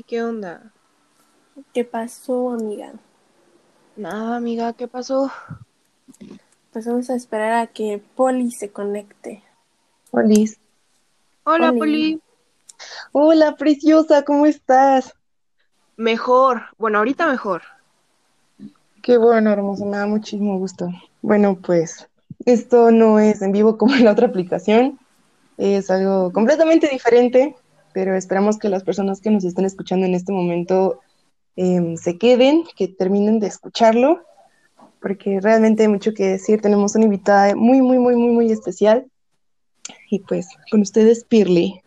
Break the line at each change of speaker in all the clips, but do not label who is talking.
Hey, ¿qué onda?
¿Qué pasó, amiga?
Nada, amiga, ¿qué pasó?
Pues vamos a esperar a que Poli se conecte.
Polis.
Hola,
Oli.
Poli.
Hola, preciosa, ¿cómo estás?
Mejor. Bueno, ahorita mejor.
Qué bueno, hermosa, me da muchísimo gusto. Bueno, pues esto no es en vivo como en la otra aplicación, es algo completamente diferente, pero esperamos que las personas que nos estén escuchando en este momento em, se queden, que terminen de escucharlo, porque realmente hay mucho que decir. Tenemos una invitada muy, muy, muy, muy, muy especial. Y pues con ustedes, Pirly.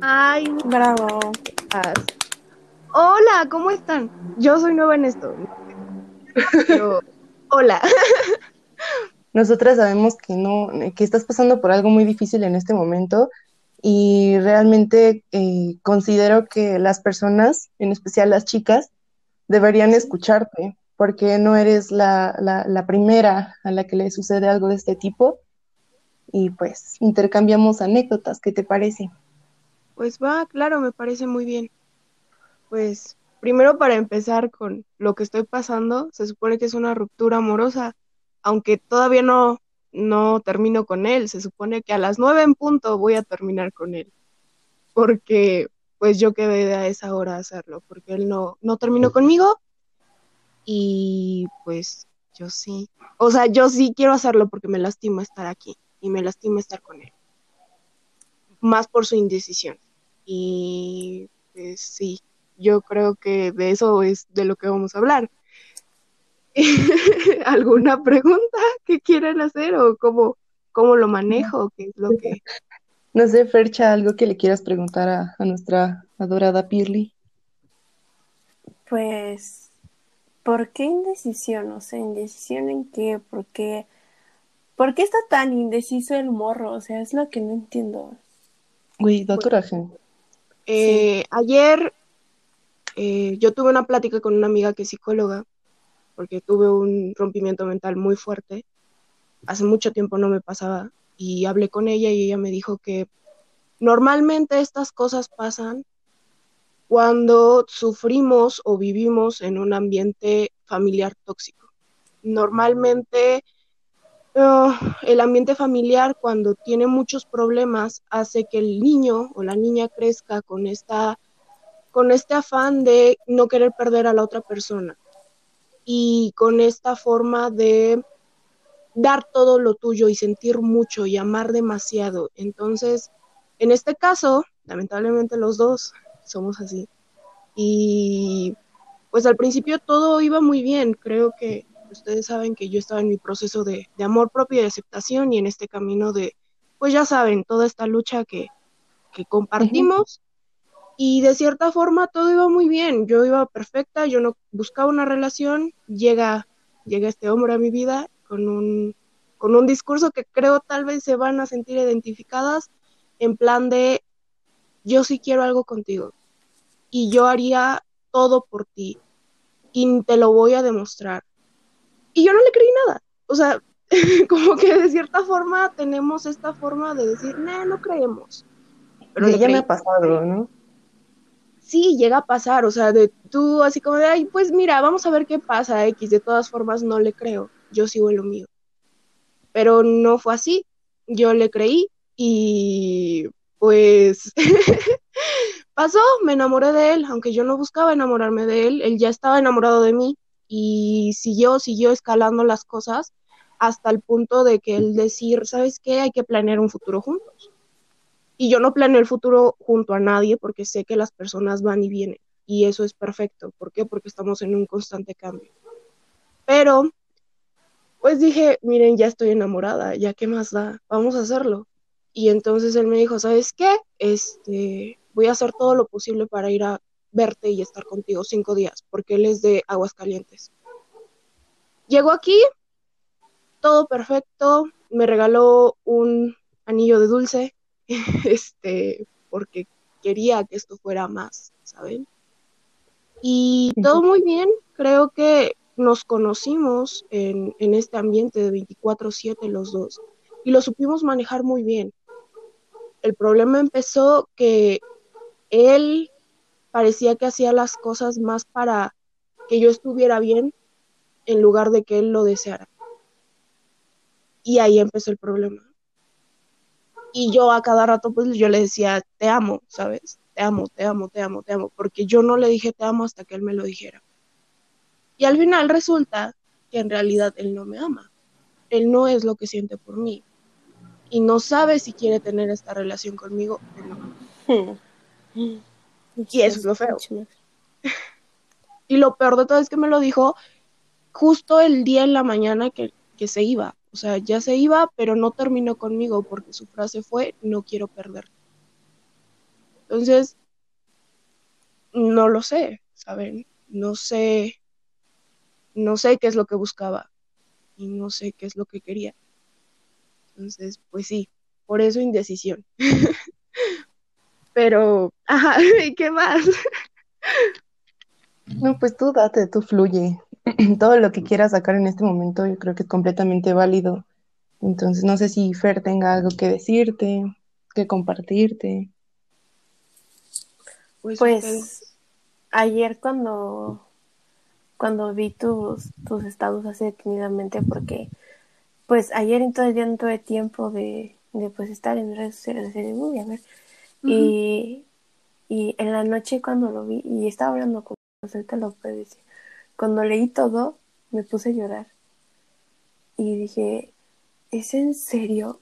Ay,
Bravo.
Hola, ¿cómo están? Yo soy nueva en esto. Pero, hola.
Nosotras sabemos que no, que estás pasando por algo muy difícil en este momento y realmente eh, considero que las personas, en especial las chicas, deberían escucharte porque no eres la, la, la primera a la que le sucede algo de este tipo y pues intercambiamos anécdotas, ¿qué te parece?
Pues va, claro, me parece muy bien. Pues, primero para empezar con lo que estoy pasando, se supone que es una ruptura amorosa, aunque todavía no, no termino con él. Se supone que a las nueve en punto voy a terminar con él. Porque, pues yo quedé a esa hora a hacerlo, porque él no, no terminó conmigo. Y pues yo sí. O sea, yo sí quiero hacerlo porque me lastima estar aquí y me lastima estar con él. Más por su indecisión. Y pues sí, yo creo que de eso es de lo que vamos a hablar. ¿Alguna pregunta que quieran hacer o cómo, cómo lo manejo? ¿Qué es lo que...
No sé, Fercha, algo que le quieras preguntar a, a nuestra adorada Pirly.
Pues, ¿por qué indecisión? O sea, ¿indecisión en qué? ¿Por qué? ¿Por qué está tan indeciso el morro? O sea, es lo que no entiendo.
Güey, da coraje.
Eh, Ayer eh, yo tuve una plática con una amiga que es psicóloga, porque tuve un rompimiento mental muy fuerte. Hace mucho tiempo no me pasaba y hablé con ella y ella me dijo que normalmente estas cosas pasan cuando sufrimos o vivimos en un ambiente familiar tóxico. Normalmente uh, el ambiente familiar cuando tiene muchos problemas hace que el niño o la niña crezca con esta con este afán de no querer perder a la otra persona y con esta forma de dar todo lo tuyo y sentir mucho y amar demasiado. Entonces, en este caso, lamentablemente los dos somos así. Y pues al principio todo iba muy bien. Creo que ustedes saben que yo estaba en mi proceso de, de amor propio y de aceptación y en este camino de, pues ya saben, toda esta lucha que, que compartimos. Y de cierta forma todo iba muy bien. Yo iba perfecta, yo no buscaba una relación. Llega, llega este hombre a mi vida con un, con un discurso que creo tal vez se van a sentir identificadas en plan de yo sí quiero algo contigo y yo haría todo por ti y te lo voy a demostrar. Y yo no le creí nada. O sea, como que de cierta forma tenemos esta forma de decir, no, no creemos. Pero le
ya me ha pasado, ¿no?
Sí, llega a pasar, o sea, de tú así como de, ay, pues mira, vamos a ver qué pasa, X, de todas formas no le creo, yo sigo en lo mío. Pero no fue así, yo le creí y pues pasó, me enamoré de él, aunque yo no buscaba enamorarme de él, él ya estaba enamorado de mí y siguió, siguió escalando las cosas hasta el punto de que él decir, ¿sabes qué? Hay que planear un futuro juntos. Y yo no planeo el futuro junto a nadie porque sé que las personas van y vienen. Y eso es perfecto. ¿Por qué? Porque estamos en un constante cambio. Pero, pues dije, miren, ya estoy enamorada, ya qué más da, vamos a hacerlo. Y entonces él me dijo, ¿sabes qué? Este, voy a hacer todo lo posible para ir a verte y estar contigo cinco días, porque él es de Aguascalientes. Llegó aquí, todo perfecto, me regaló un anillo de dulce, este, porque quería que esto fuera más, ¿saben? Y todo muy bien, creo que nos conocimos en, en este ambiente de 24/7 los dos y lo supimos manejar muy bien. El problema empezó que él parecía que hacía las cosas más para que yo estuviera bien en lugar de que él lo deseara. Y ahí empezó el problema. Y yo a cada rato, pues yo le decía, te amo, ¿sabes? Te amo, te amo, te amo, te amo, porque yo no le dije te amo hasta que él me lo dijera. Y al final resulta que en realidad él no me ama. Él no es lo que siente por mí. Y no sabe si quiere tener esta relación conmigo o no. Hmm. Y eso es lo feo. Y lo peor de todo es que me lo dijo justo el día en la mañana que, que se iba. O sea, ya se iba, pero no terminó conmigo porque su frase fue, no quiero perder. Entonces, no lo sé, ¿saben? No sé, no sé qué es lo que buscaba y no sé qué es lo que quería. Entonces, pues sí, por eso indecisión. Pero, ajá, ¿qué más?
No, pues tú date, tú fluye. Todo lo que quieras sacar en este momento yo creo que es completamente válido. Entonces, no sé si Fer tenga algo que decirte, que compartirte.
Pues, pues ayer cuando, cuando vi tus, tus estados así detenidamente, porque pues ayer en todo el día no tuve tiempo de, de pues estar en redes sociales, de uy, a ver, y, y en la noche cuando lo vi, y estaba hablando con te lo puede decir, cuando leí todo, me puse a llorar. Y dije, ¿es en serio?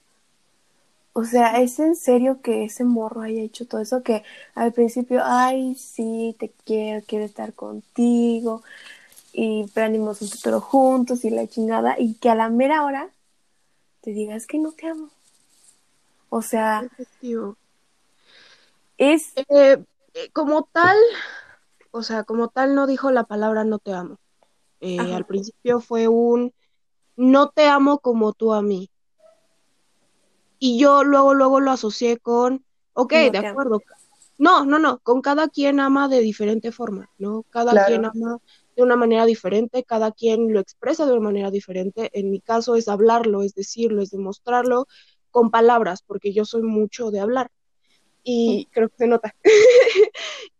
O sea, ¿es en serio que ese morro haya hecho todo eso? Que al principio, ay, sí, te quiero, quiero estar contigo, y planeamos un futuro juntos y la chingada, y que a la mera hora te digas que no te amo. O sea,
es eh, eh, como tal, o sea, como tal no dijo la palabra no te amo. Eh, al principio fue un no te amo como tú a mí. Y yo luego, luego lo asocié con, ok, de acuerdo. No, no, no, con cada quien ama de diferente forma, ¿no? Cada quien ama de una manera diferente, cada quien lo expresa de una manera diferente. En mi caso es hablarlo, es decirlo, es demostrarlo con palabras, porque yo soy mucho de hablar y creo que se nota.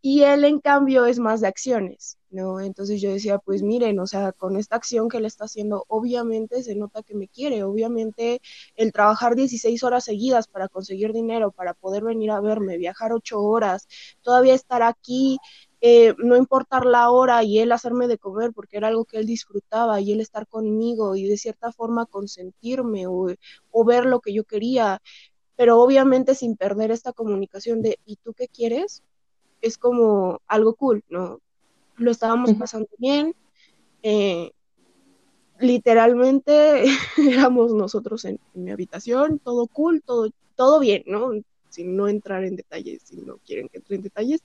y él, en cambio, es más de acciones, ¿no? Entonces yo decía, pues miren, o sea, con esta acción que él está haciendo, obviamente se nota que me quiere, obviamente el trabajar 16 horas seguidas para conseguir dinero, para poder venir a verme, viajar 8 horas, todavía estar aquí, eh, no importar la hora y él hacerme de comer porque era algo que él disfrutaba y él estar conmigo y de cierta forma consentirme o, o ver lo que yo quería pero obviamente sin perder esta comunicación de ¿y tú qué quieres? Es como algo cool, ¿no? Lo estábamos pasando bien, eh, literalmente éramos nosotros en, mi habitación, todo cool, todo, todo bien, ¿no? Sin no entrar en detalles, si no quieren que entre en detalles,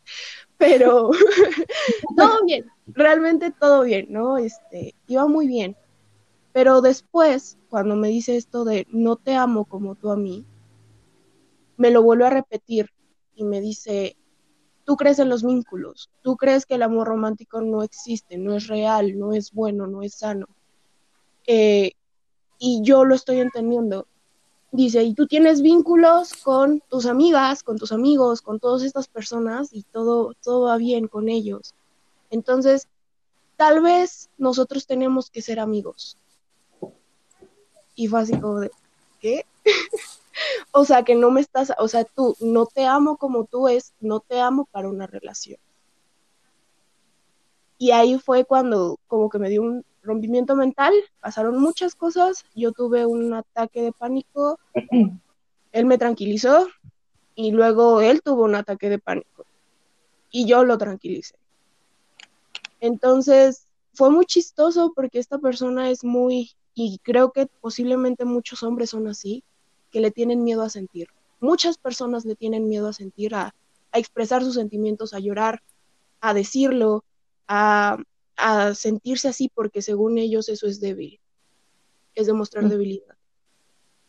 pero todo bien, realmente todo bien, ¿no? Este, iba muy bien. Pero después, cuando me dice esto de no te amo como tú a mí, me lo vuelve a repetir y me dice, tú crees en los vínculos, tú crees que el amor romántico no existe, no es real, no es bueno, no es sano. Eh, y yo lo estoy entendiendo. Dice, y tú tienes vínculos con tus amigas, con tus amigos, con todas estas personas y todo, todo va bien con ellos. Entonces, tal vez nosotros tenemos que ser amigos. Y fue así como de, ¿qué? o sea, que no me estás, o sea, tú no te amo como tú es, no te amo para una relación. Y ahí fue cuando como que me dio un rompimiento mental, pasaron muchas cosas, yo tuve un ataque de pánico, él me tranquilizó y luego él tuvo un ataque de pánico y yo lo tranquilicé. Entonces, fue muy chistoso porque esta persona es muy, y creo que posiblemente muchos hombres son así, que le tienen miedo a sentir. Muchas personas le tienen miedo a sentir, a, expresar sus sentimientos, a llorar, a decirlo, a, sentirse así porque según ellos eso es débil, es demostrar mm. debilidad.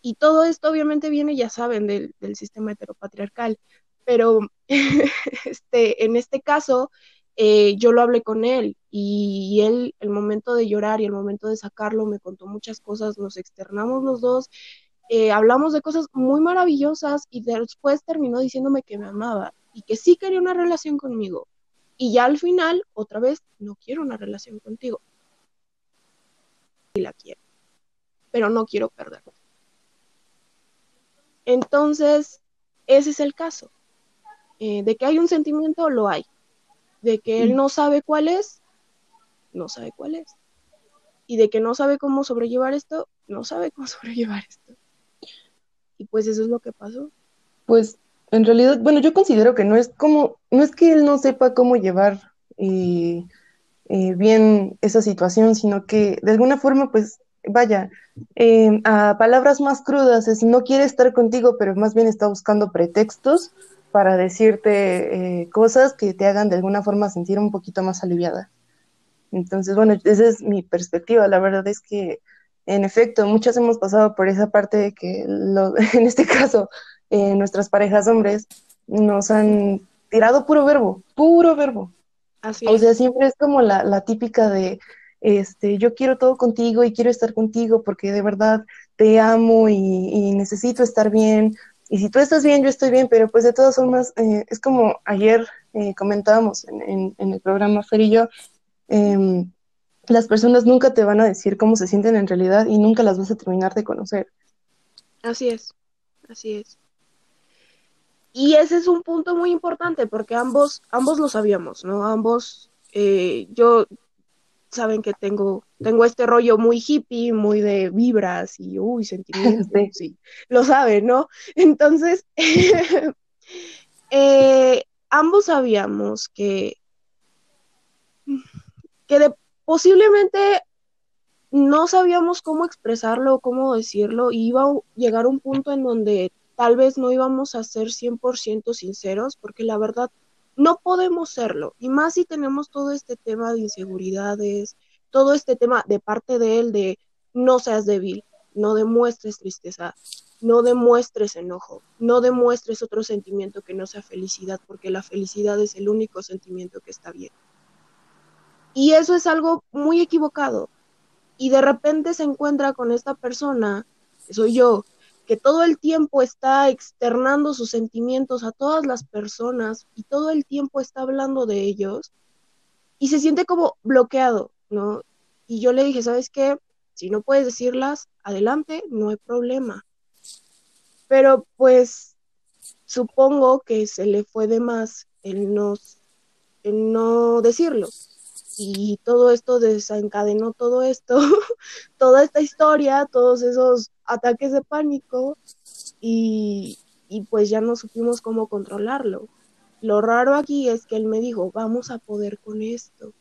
Y todo esto obviamente viene, ya saben, del, sistema heteropatriarcal, pero este, en este caso eh, yo lo hablé con él y él, el momento de llorar y el momento de sacarlo, me contó muchas cosas, nos externamos los dos eh, hablamos de cosas muy maravillosas y después terminó diciéndome que me amaba y que sí quería una relación conmigo. Y ya al final, otra vez, no quiero una relación contigo. Y la quiero, pero no quiero perderla. Entonces, ese es el caso. Eh, de que hay un sentimiento, lo hay. De que él no sabe cuál es, no sabe cuál es. Y de que no sabe cómo sobrellevar esto, no sabe cómo sobrellevar esto. Y pues eso es lo que pasó.
Pues en realidad, bueno, yo considero que no es como, no es que él no sepa cómo llevar eh, eh, bien esa situación, sino que de alguna forma, pues, vaya, eh, a palabras más crudas, es no quiere estar contigo, pero más bien está buscando pretextos para decirte cosas que te hagan de alguna forma sentir un poquito más aliviada. Entonces, bueno, esa es mi perspectiva. La verdad es que, en efecto, muchas hemos pasado por esa parte de que, lo, en este caso, eh, nuestras parejas hombres nos han tirado puro verbo, puro verbo.
Así
O sea, siempre es como la, la típica de, este, yo quiero todo contigo y quiero estar contigo porque de verdad te amo y, y necesito estar bien. Y si tú estás bien, yo estoy bien, pero pues de todas formas, eh, es como ayer eh, comentábamos en, en- en el programa Fer y yo, em, las personas nunca te van a decir cómo se sienten en realidad y nunca las vas a terminar de conocer.
Así es, así es. Y ese es un punto muy importante porque ambos, ambos lo sabíamos, ¿no? Ambos, eh, yo, saben que tengo, tengo este rollo muy hippie, muy de vibras y, uy, sentimientos,
Sí.
sí, lo saben, ¿no? Entonces, eh, ambos sabíamos que, que de, posiblemente no sabíamos cómo expresarlo, cómo decirlo, y iba a llegar un punto en donde tal vez no íbamos a ser 100% sinceros, porque la verdad no podemos serlo, y más si tenemos todo este tema de inseguridades, todo este tema de parte de él de no seas débil, no demuestres tristeza, no demuestres enojo, no demuestres otro sentimiento que no sea felicidad, porque la felicidad es el único sentimiento que está bien. Y eso es algo muy equivocado, y de repente se encuentra con esta persona, que soy yo, que todo el tiempo está externando sus sentimientos a todas las personas y todo el tiempo está hablando de ellos y se siente como bloqueado, ¿no? Y yo le dije, ¿sabes qué? Si no puedes decirlas, adelante, no hay problema. Pero pues supongo que se le fue de más el no, el no decirlo y todo esto desencadenó todo esto, toda esta historia, todos esos ataques de pánico y, y, pues ya no supimos cómo controlarlo. Lo raro aquí es que él me dijo, vamos a poder con esto,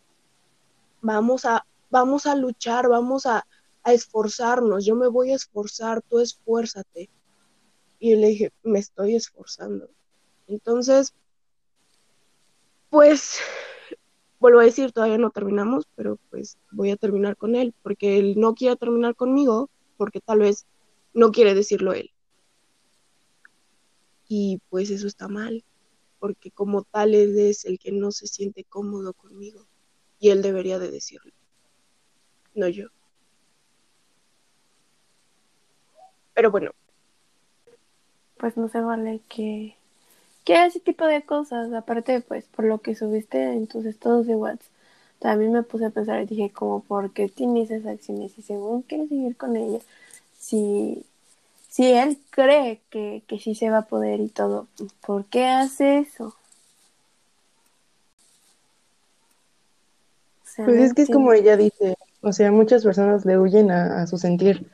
vamos a, vamos a luchar, vamos a, a esforzarnos, yo me voy a esforzar, tú esfuérzate. Y le dije, me estoy esforzando. Entonces, pues vuelvo a decir, todavía no terminamos, pero pues voy a terminar con él, porque él no quiere terminar conmigo, porque tal vez no quiere decirlo él. Y pues eso está mal, porque como tal él es el que no se siente cómodo conmigo, y él debería de decirlo, no yo. Pero bueno.
Pues no se vale que que ese tipo de cosas, aparte pues por lo que subiste en tus estados de WhatsApp, también me puse a pensar y dije como, ¿por qué tienes esas acciones? Y según quieres seguir con ella, si, si él cree que, que sí se va a poder y todo, ¿por qué hace eso?
O sea, pues no es que es como ella dice, o sea, muchas personas le huyen a, a su sentir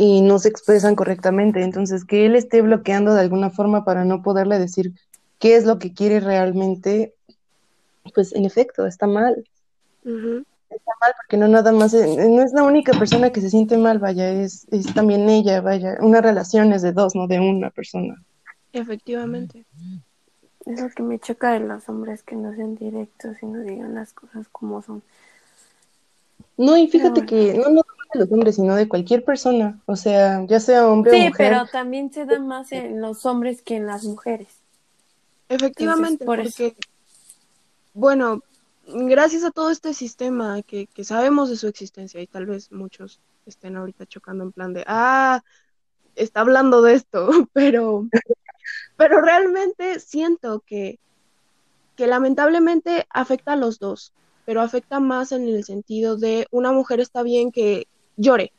y no se expresan correctamente. Entonces, que él esté bloqueando de alguna forma para no poderle decir qué es lo que quiere realmente, pues en efecto, está mal.
Uh -huh.
Está mal porque no nada más, es, no es la única persona que se siente mal, vaya, es, es también ella, vaya. Una relación es de dos, no de una persona.
Efectivamente.
Es lo que me choca de los hombres que no sean directos y no digan las cosas como son.
No, y fíjate bueno. que no, no de los hombres, sino de cualquier persona, o sea, ya sea hombre
sí,
o mujer.
Sí, pero también se da más en los hombres que en las mujeres.
Efectivamente, Entonces, por porque, eso. bueno, gracias a todo este sistema que, que sabemos de su existencia y tal vez muchos estén ahorita chocando en plan de, ah, está hablando de esto, pero, pero realmente siento que que lamentablemente afecta a los dos, pero afecta más en el sentido de una mujer está bien que llore,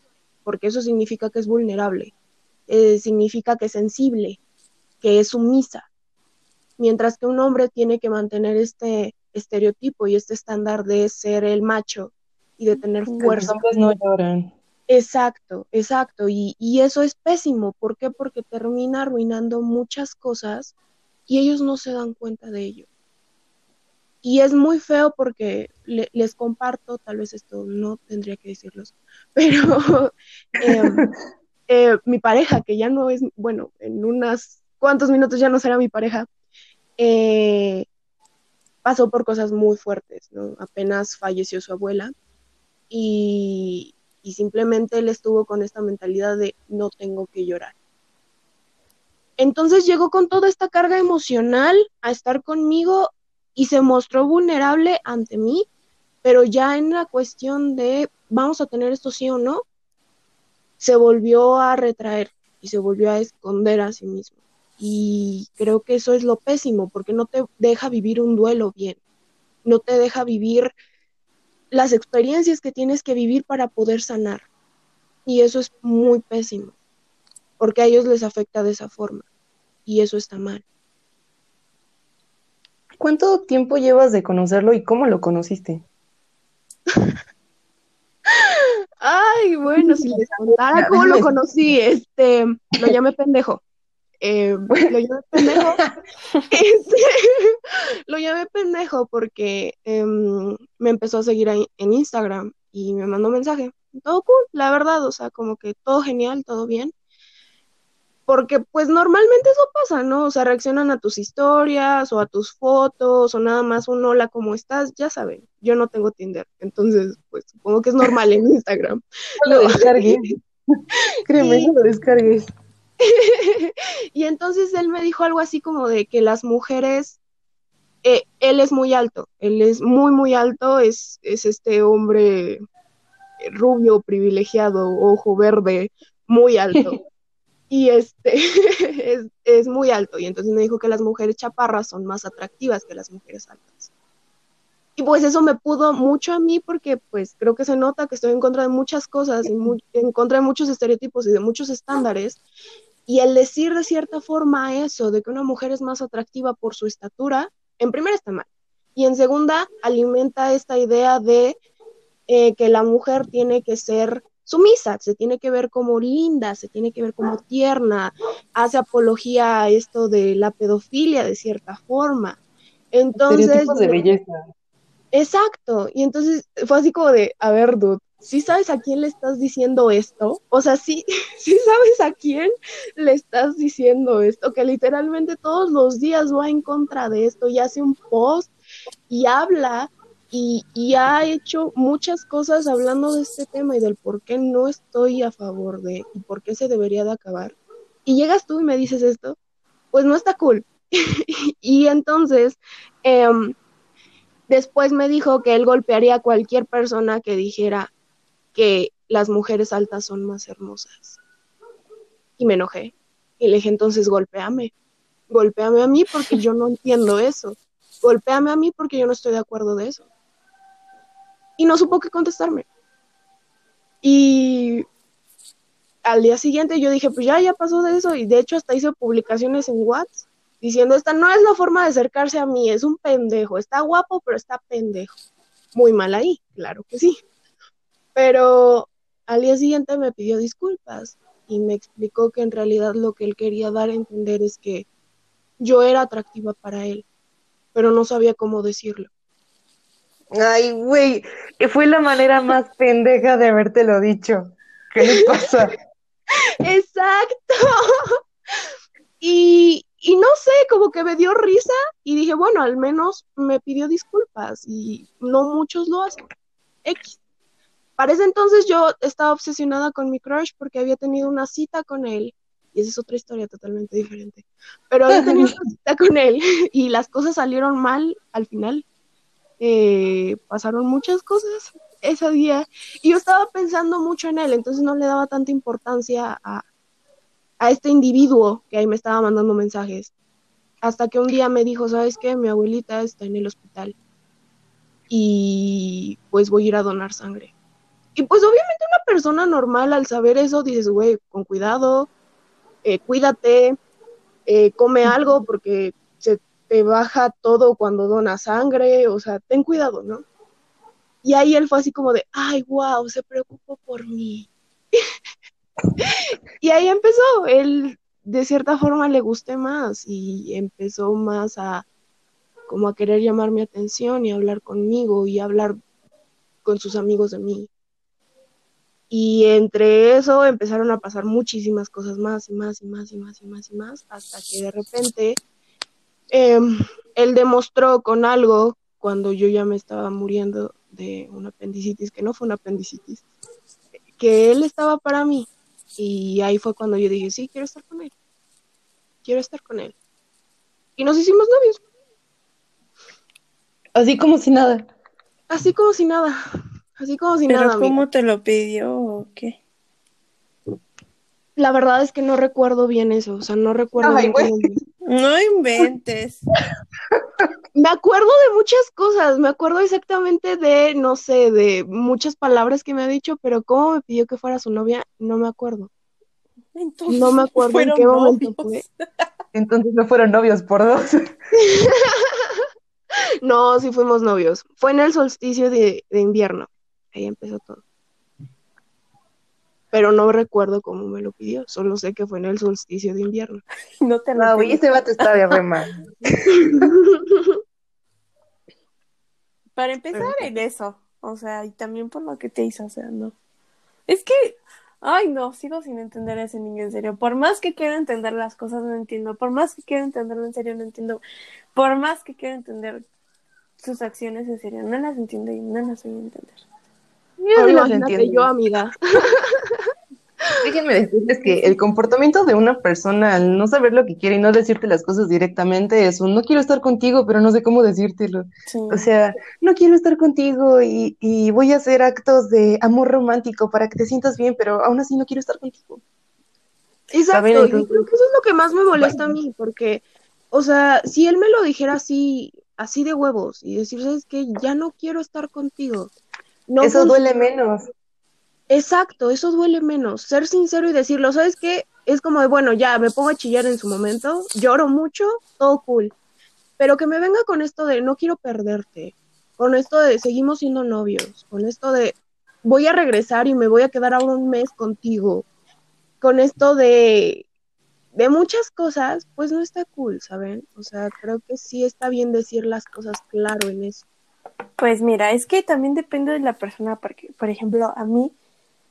porque eso significa que es vulnerable, eh, significa que es sensible, que es sumisa, mientras que un hombre tiene que mantener este estereotipo y este estándar de ser el macho y de tener fuerza.
Los hombres no lloran.
Exacto, exacto. Y, y, eso es pésimo. ¿Por qué? Porque termina arruinando muchas cosas y ellos no se dan cuenta de ello. Y es muy feo porque les comparto, tal vez esto no tendría que decirlos, pero em, eh, mi pareja, que ya no es, bueno, en unas cuantos minutos ya no será mi pareja, eh, pasó por cosas muy fuertes, ¿no? Apenas falleció su abuela y, y simplemente él estuvo con esta mentalidad de no tengo que llorar. Entonces llegó con toda esta carga emocional a estar conmigo y se mostró vulnerable ante mí, pero ya en la cuestión de vamos a tener esto sí o no, se volvió a retraer y se volvió a esconder a sí mismo. Y creo que eso es lo pésimo, porque no te deja vivir un duelo bien, no te deja vivir las experiencias que tienes que vivir para poder sanar. Y eso es muy pésimo, porque a ellos les afecta de esa forma. Y eso está mal.
¿Cuánto tiempo llevas de conocerlo y cómo lo conociste?
Ay, bueno, si les contara cómo lo conocí, este, lo llamé pendejo. Eh, lo llamé pendejo. Este, lo llamé pendejo porque em, me empezó a seguir en Instagram y me mandó mensaje. Todo cool, la verdad, o sea, como que todo genial, todo bien porque pues normalmente eso pasa, ¿no? O sea, reaccionan a tus historias o a tus fotos o nada más un hola, ¿cómo estás? Ya saben, yo no tengo Tinder, entonces pues supongo que es normal en Instagram.
No lo descargues. Créeme, no lo descargues.
y entonces él me dijo algo así como de que las mujeres, eh, él es muy alto, él es muy, muy alto, es, es este hombre rubio, privilegiado, ojo verde, muy alto. Y este es, muy alto. Y entonces me dijo que las mujeres chaparras son más atractivas que las mujeres altas. Y pues eso me pudo mucho a mí porque pues creo que se nota que estoy en contra de muchas cosas y en contra de muchos estereotipos y de muchos estándares. Y el decir de cierta forma eso, de que una mujer es más atractiva por su estatura, en primera está mal. Y en segunda, alimenta esta idea de eh, que la mujer tiene que ser sumisa, se tiene que ver como linda, se tiene que ver como tierna, hace apología a esto de la pedofilia de cierta forma. Entonces...
de belleza.
Exacto, y entonces fue así como de, a ver, dude, ¿sí sabes a quién le estás diciendo esto? O sea, sí, sí sabes a quién le estás diciendo esto, que literalmente todos los días va en contra de esto y hace un post y habla y, ha hecho muchas cosas hablando de este tema y del por qué no estoy a favor de y por qué se debería de acabar. Y llegas tú y me dices esto, pues no está cool. y entonces, em, después me dijo que él golpearía a cualquier persona que dijera que las mujeres altas son más hermosas. Y me enojé. Y le dije, entonces golpéame. Golpéame a mí porque yo no entiendo eso. Golpéame a mí porque yo no estoy de acuerdo de eso y no supo qué contestarme. Y al día siguiente yo dije, pues ya, ya pasó de eso, y de hecho hasta hice publicaciones en WhatsApp diciendo, esta no es la forma de acercarse a mí, es un pendejo, está guapo, pero está pendejo. Muy mal ahí, claro que sí. Pero al día siguiente me pidió disculpas y me explicó que en realidad lo que él quería dar a entender es que yo era atractiva para él, pero no sabía cómo decirlo.
Ay, güey, fue la manera más pendeja de habértelo dicho. ¿Qué le pasa?
Exacto. Y, y no sé, como que me dio risa y dije, bueno, al menos me pidió disculpas y no muchos lo hacen. X. Para ese entonces yo estaba obsesionada con mi crush porque había tenido una cita con él. Y esa es otra historia totalmente diferente. Pero había tenido una cita con él y las cosas salieron mal al final. Eh, pasaron muchas cosas ese día y yo estaba pensando mucho en él, entonces no le daba tanta importancia a, a este individuo que ahí me estaba mandando mensajes. hasta que un día me dijo, ¿sabes qué? Mi abuelita está en el hospital y pues voy a ir a donar sangre. Y pues obviamente una persona normal al saber eso dices, güey, con cuidado, eh, cuídate, eh, come algo porque se te baja todo cuando donas sangre, o sea, ten cuidado, ¿no? Y ahí él fue así como de, ay, wow, se preocupó por mí. y ahí empezó, él de cierta forma le gusté más y empezó más a como a querer llamar mi atención y hablar conmigo y hablar con sus amigos de mí. Y entre eso empezaron a pasar muchísimas cosas más y más y más y más y más y más, hasta que de repente em, él demostró con algo cuando yo ya me estaba muriendo de una apendicitis, que no fue una apendicitis, que él estaba para mí. Y ahí fue cuando yo dije, sí, quiero estar con él. Quiero estar con él. Y nos hicimos novios.
Así como si nada.
Así como si nada. Así como si
¿Pero
nada.
cómo
amiga.
te lo pidió o qué?
La verdad es que no recuerdo bien eso. O sea, no recuerdo
Ay,
bien cómo-
No inventes.
Me acuerdo de muchas cosas. Me acuerdo exactamente de, no sé, de muchas palabras que me ha dicho, pero cómo me pidió que fuera su novia, no me acuerdo.
Entonces,
No me acuerdo en qué momento
novios.
fue.
Entonces no fueron novios por dos.
No, sí fuimos novios. Fue en el solsticio de, de invierno. Ahí empezó todo. Pero no recuerdo cómo me lo pidió. Solo sé que fue en el solsticio de invierno.
No te lo
No, güey,
pidió.
ese vato estaba re mal.
Para empezar en eso, o sea, y también por lo que te hizo, o sea, no. Es que, ay, no, sigo sin entender a ese niño en serio. Por más que quiero entender las cosas, no entiendo. Por más que quiero entenderlo en serio, no entiendo. Por más que quiero entender sus acciones en serio, no las entiendo y no las voy a entender.
Yo
Ahora
las entiendo.
yo, amiga.
Déjenme decirles que el comportamiento de una persona al no saber lo que quiere y no decirte las cosas directamente es un no quiero estar contigo, pero no sé cómo decírtelo.
Sí.
O sea, no quiero estar contigo y, y voy a hacer actos de amor romántico para que te sientas bien, pero aún así no quiero estar contigo.
Exacto,
Entonces-
creo que eso es lo que más me molesta a mí, porque, o sea, si él me lo dijera así, así de huevos, y decir, ¿sabes qué? Ya no quiero estar contigo. No
Eso duele menos.
Exacto, eso duele menos. Ser sincero y decirlo, ¿sabes qué? Es como de, bueno, ya me pongo a chillar en su momento, lloro mucho, todo cool. Pero que me venga con esto de no quiero perderte, con esto de seguimos siendo novios, con esto de voy a regresar y me voy a quedar ahora un mes contigo, con esto de de muchas cosas, pues no está cool, ¿saben? O sea, creo que sí está bien decir las cosas claro en eso.
Pues mira, es que también depende de la persona, porque, por ejemplo, a mí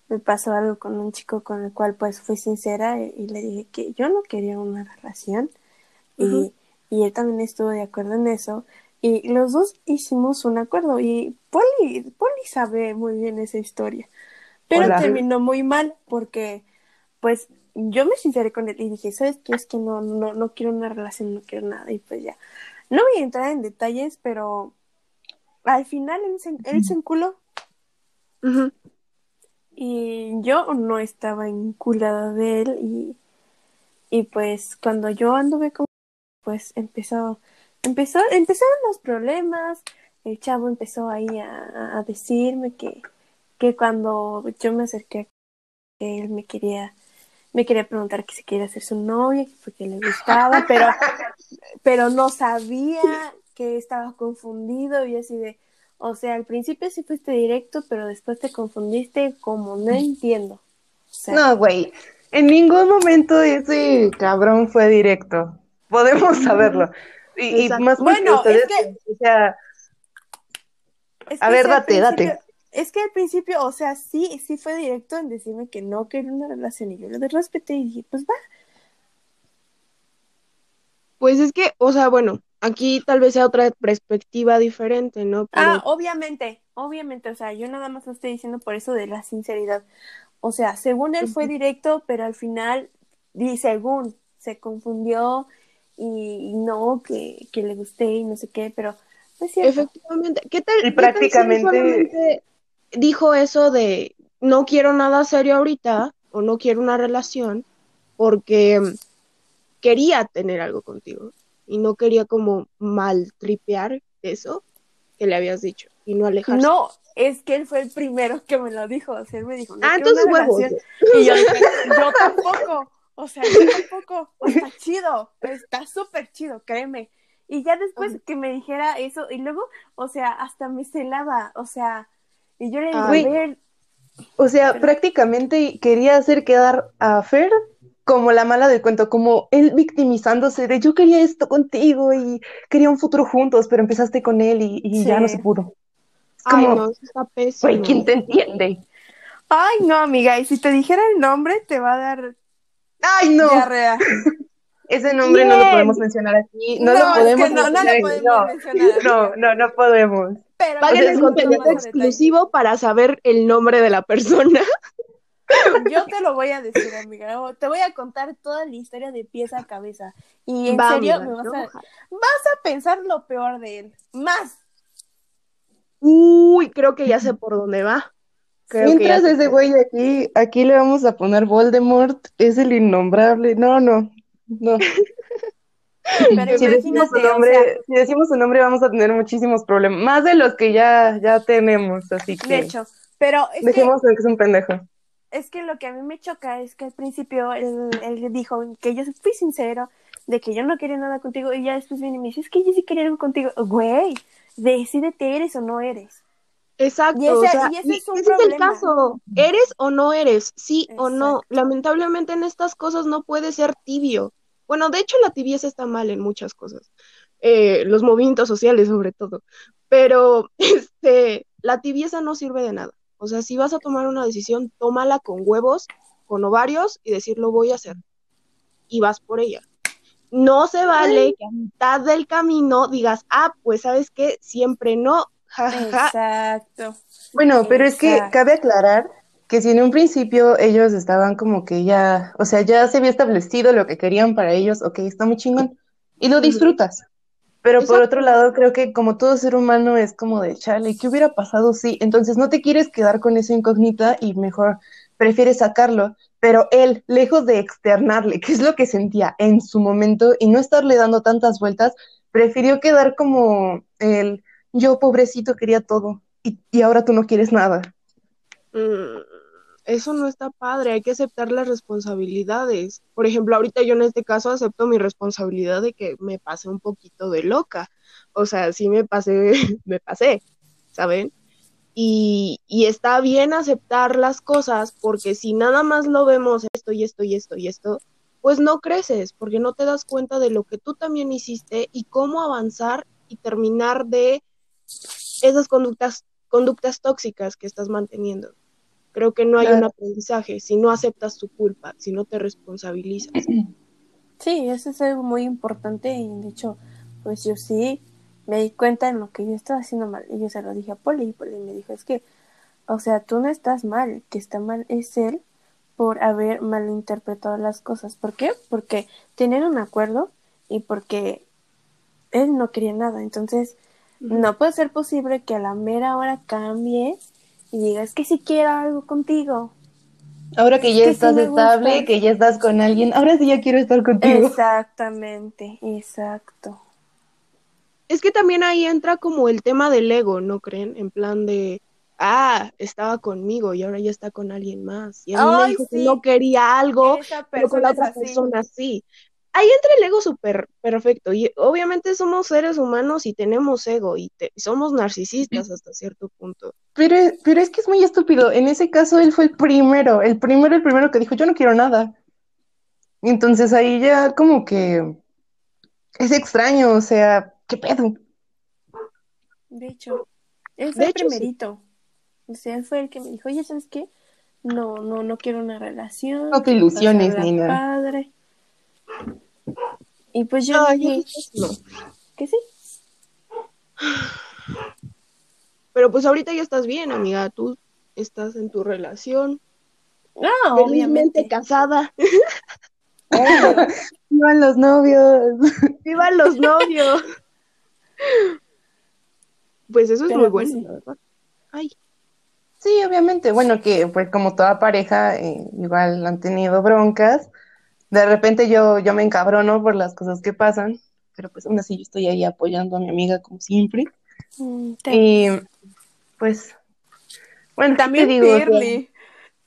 me pasó algo con un chico con el cual pues fui sincera y, y le dije que yo no quería una relación y, y él también estuvo de acuerdo en eso y los dos hicimos un acuerdo y Poli, Poli sabe muy bien esa historia, pero
Hola.
terminó muy mal porque pues yo me sinceré con él y dije, ¿sabes qué? Es que no, no, no quiero una relación, no quiero nada y pues ya. No voy a entrar en detalles, pero al final él se, él se enculó. Y yo no estaba enculada de él y, y pues cuando yo anduve con pues empezó, empezó, empezaron los problemas, el chavo empezó ahí a, a decirme que, que cuando yo me acerqué a él me quería, me quería preguntar que si quería ser su novia, que porque le gustaba, pero, pero no sabía que estaba confundido y así de, o sea, al principio sí fuiste directo, pero después te confundiste como no entiendo. O sea,
No, güey. En ningún momento ese cabrón fue directo. Podemos saberlo. Y, más porque
Bueno,
ustedes,
es que-
o sea,
Es
A ver, date, date.
Es que al principio, o sea, sí, sí fue directo en decirme que no quería una relación y yo lo respeté y dije, pues va.
Pues es que, o sea, bueno, aquí tal vez sea otra perspectiva diferente, ¿no? Pero
Ah, obviamente, obviamente, o sea, yo nada más lo estoy diciendo por eso de la sinceridad. O sea, según él fue directo, pero al final, y según se confundió y, y no, que, que le gusté y no sé qué, pero no es cierto.
efectivamente, ¿qué tal?
Y
qué tal si
prácticamente-
dijo eso de no quiero nada serio ahorita o no quiero una relación porque quería tener algo contigo? Y no quería como mal tripear eso que le habías dicho y no alejarse.
No, es que él fue el primero que me lo dijo. O sea, él me dijo, no
ah, entonces huevos.
Y yo dije, yo tampoco. O sea, yo tampoco. Está chido. Está súper chido, créeme. Y ya después
Ajá.
que me dijera eso, y luego, o sea, hasta me celaba. O sea, y yo le digo, a ver,
O sea,
Pero-
prácticamente quería hacer quedar a Fer como la mala del cuento, como él victimizándose de yo quería esto contigo y quería un futuro juntos, pero empezaste con él y, y ya no se pudo. Es
Ay,
como,
no, eso está pésimo.
güey, ¿quién te entiende?
ay, no, amiga, y si te dijera el nombre, te va a dar
Ay, no,
diarrea.
ese nombre no lo podemos mencionar aquí, no,
No,
lo
es que
podemos
no, no lo
mencionar,
podemos
no,
mencionar,
no, no, no podemos.
Pero
el
te
contenido exclusivo para saber el nombre de la persona.
Yo te lo voy a decir, amiga. Te voy a contar toda la historia de pies a cabeza. Y en
Va,
serio,
amiga,
me vas a,
ojalá.
vas a pensar lo peor de él. Más.
Uy, creo que ya sé por dónde va. Creo
Mientras
sé
ese güey aquí, aquí le vamos a poner Voldemort, es el innombrable, no, no, no.
Pero
Si decimos su
o
nombre,
sea,
si decimos su nombre vamos a tener muchísimos problemas, más de los que ya, ya tenemos, así que
de hecho. Pero es
dejemos de que es un pendejo.
Es que lo que a mí me choca es que al principio él, él dijo que yo fui sincero, de que yo no quería nada contigo, y ya después viene y me dice, es que yo sí quería algo contigo. Güey, decídete, eres o no eres.
Exacto,
Y ese-
o sea,
y ese es un
ese es el caso. ¿Eres o no eres? Sí o no. Lamentablemente en estas cosas no puede ser tibio. Bueno, de hecho la tibieza está mal en muchas cosas. Eh, los movimientos sociales sobre todo. Pero este, la tibieza no sirve de nada. O sea, si vas a tomar una decisión, tómala con huevos, con ovarios y decir lo voy a hacer. Y vas por ella. No se vale que a mitad del camino digas, ah, pues sabes qué, siempre no.
Exacto.
Bueno, pero es que cabe aclarar que si en un principio ellos estaban como que ya, o sea, ya se había establecido lo que querían para ellos, ok, está muy chingón, y lo disfrutas. Pero por otro lado, creo que como todo ser humano es como de, chale, ¿qué hubiera pasado si? Entonces no te quieres quedar con esa incógnita y mejor prefieres sacarlo. Pero él, lejos de externarle, qué es lo que sentía en su momento y no estarle dando tantas vueltas, prefirió quedar como el, yo pobrecito quería todo y, y ahora tú no quieres nada.
Mm, eso no está padre, hay que aceptar las responsabilidades. Por ejemplo, ahorita yo en este caso acepto mi responsabilidad de que me pasé un poquito de loca. O sea, sí me pasé, me pasé, ¿saben? Y, y está bien aceptar las cosas porque si nada más lo vemos esto y esto y esto y esto, pues no creces porque no te das cuenta de lo que tú también hiciste y cómo avanzar y terminar de esas conductas, conductas tóxicas que estás manteniendo. Creo que no hay
Claro.
un aprendizaje si no aceptas tu culpa, si no te responsabilizas.
Sí, eso es algo muy importante y de hecho, pues yo sí me di cuenta en lo que yo estaba haciendo mal y yo se lo dije a Poli y Poli me dijo, es que, o sea, tú no estás mal, que está mal es él por haber malinterpretado las cosas. ¿Por qué? Porque tenían un acuerdo y porque él no quería nada. Entonces, no puede ser posible que a la mera hora cambie y diga, es que si quiero algo contigo.
Ahora que ya
que
estás estable, que ya estás con alguien, ahora sí ya quiero estar contigo.
Exactamente, exacto.
Es que también ahí entra como el tema del ego, ¿no creen? En plan de, ah, estaba conmigo y ahora ya está con alguien más. Y a mí me dijo que
sí.
no quería algo, pero con la otra
así.
persona sí. Ahí entra el ego súper perfecto. Y obviamente somos seres humanos y tenemos ego y te- somos narcisistas hasta cierto punto.
Pero, pero es que es muy estúpido. En ese caso, él fue el primero, el primero, el primero que dijo, yo no quiero nada. Entonces ahí ya como que es extraño, o sea, ¿qué pedo?
De hecho, él
De
fue el
hecho, sí.
primerito. O sea, él fue el que me dijo, oye, ¿sabes qué? No, no, no quiero una relación.
No te ilusiones, niña.
Padre. Y pues yo
Ay,
dije
no.
que sí.
Pero pues ahorita ya estás bien, amiga. Tú estás en tu relación,
No,
felizmente
obviamente.
casada.
Iban los novios.
¡Vivan los novios! Pues eso es
Pero,
muy
pues,
bueno, la verdad. Ay,
Sí, obviamente. Bueno, que pues como toda pareja, eh, igual han tenido broncas. De repente yo, yo me encabrono por las cosas que pasan, pero pues aún así yo estoy ahí apoyando a mi amiga como siempre. Mm, y pues, bueno,
también digo,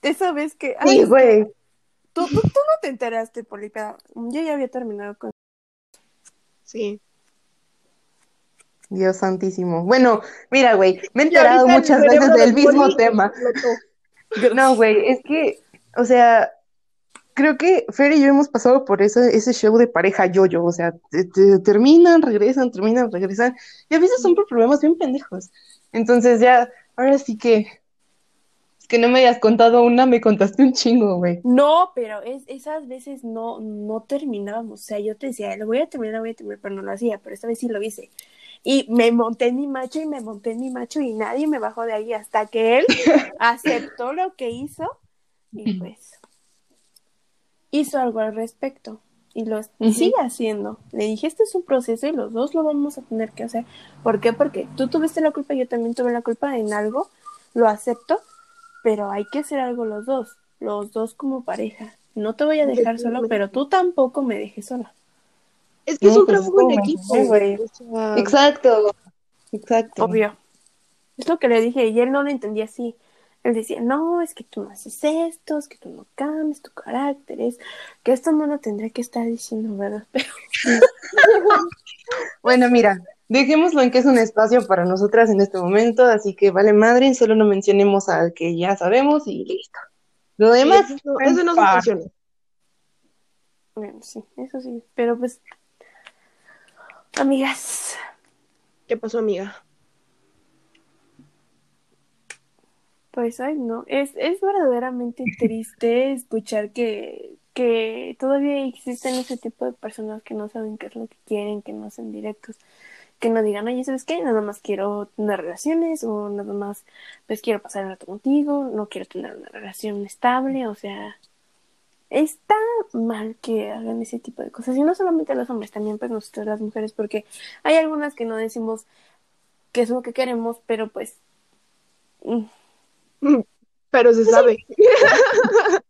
esa vez que...
sí, güey.
¿Tú, tú, no te enteraste, Polita. Yo ya había terminado con...
Sí.
Dios santísimo. Bueno, mira, güey, me he enterado muchas veces del mismo tema. No, güey, es que, o sea, creo que Fer y yo hemos pasado por ese, ese show de pareja yo-yo, o sea, terminan, regresan, terminan, regresan, y a veces son por problemas bien pendejos. Entonces ya, ahora sí que, que no me hayas contado una, me contaste un chingo, güey.
No, pero es, esas veces no, no terminábamos, o sea, yo te decía, lo voy a terminar, lo voy a terminar, pero no lo hacía, pero esta vez sí lo hice. Y me monté en mi macho y me monté en mi macho y nadie me bajó de ahí hasta que él aceptó lo que hizo y pues hizo algo al respecto y lo sigue haciendo. Le dije, este es un proceso y los dos lo vamos a tener que hacer. ¿Por qué? Porque tú tuviste la culpa, yo también tuve la culpa en algo, lo acepto, pero hay que hacer algo los dos, los dos como pareja. No te voy a dejar solo, pero tú tampoco me dejes sola.
Es que es un pues, trabajo en equipo.
Exacto, exacto.
Obvio. Es lo que le dije y él no lo entendía así. Él decía, no, es que tú no haces esto, es que tú no cambias tu carácter, es que esto no lo tendría que estar diciendo, ¿verdad? Pero...
bueno, mira, dejémoslo en que es un espacio para nosotras en este momento, así que vale madre, solo no mencionemos al que ya sabemos y listo. Lo demás,
eso, no funciona.
Bueno, sí, eso sí, pero pues, amigas.
¿Qué pasó, amiga?
Pues, ay, no, es, es verdaderamente triste escuchar que, que todavía existen ese tipo de personas que no saben qué es lo que quieren, que no hacen directos, que no digan, oye, ¿sabes qué? Nada más quiero tener relaciones o nada más, pues quiero pasar el rato contigo, no quiero tener una relación estable, o sea, está mal que hagan ese tipo de cosas. Y no solamente los hombres, también pues nosotros las mujeres, porque hay algunas que no decimos qué es lo que queremos, pero pues...
Pero se sabe.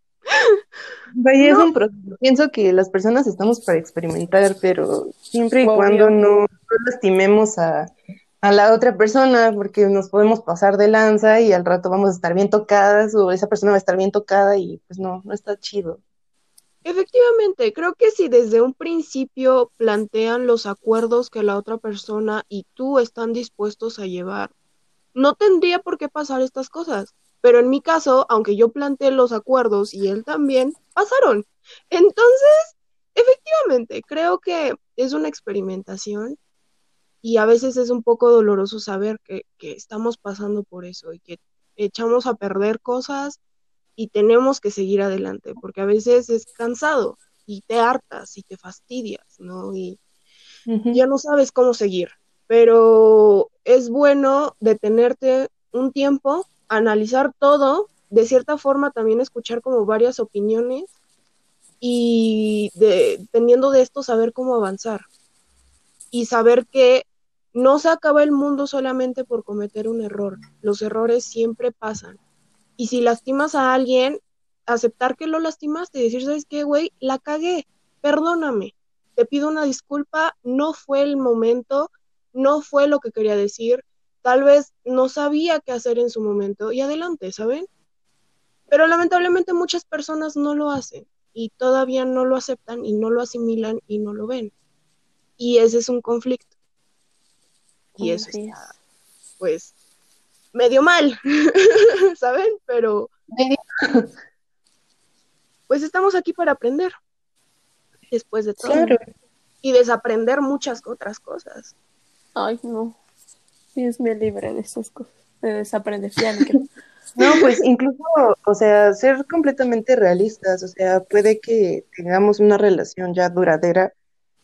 Vaya, es un proceso. Pienso que las personas estamos para experimentar, pero siempre y cuando no, lastimemos a, a, la otra persona, porque nos podemos pasar de lanza y al rato vamos a estar bien tocadas o esa persona va a estar bien tocada y pues no, no está chido.
Efectivamente, creo que si desde un principio plantean los acuerdos que la otra persona y tú están dispuestos a llevar, no tendría por qué pasar estas cosas. Pero en mi caso, aunque yo planteé los acuerdos y él también, pasaron. Entonces, efectivamente, creo que es una experimentación y a veces es un poco doloroso saber que, que estamos pasando por eso y que echamos a perder cosas y tenemos que seguir adelante, porque a veces es cansado y te hartas y te fastidias, ¿no? Y ya no sabes cómo seguir, pero es bueno detenerte un tiempo analizar todo, de cierta forma también escuchar como varias opiniones y dependiendo de esto saber cómo avanzar. Y saber que no se acaba el mundo solamente por cometer un error, los errores siempre pasan. Y si lastimas a alguien, aceptar que lo lastimaste y decir, ¿sabes qué, güey? La cagué, perdóname, te pido una disculpa, no fue el momento, no fue lo que quería decir, tal vez no sabía qué hacer en su momento y adelante, ¿saben? Pero lamentablemente muchas personas no lo hacen y todavía no lo aceptan y no lo asimilan y no lo ven. Y ese es un conflicto. Y eso está, pues, medio mal, ¿saben? Pero, pues estamos aquí para aprender, después de todo. Y desaprender muchas otras cosas.
Ay, no. Dios me libre de esas cosas, de desaprender.
No, pues incluso, o sea, ser completamente realistas, o sea, puede que tengamos una relación ya duradera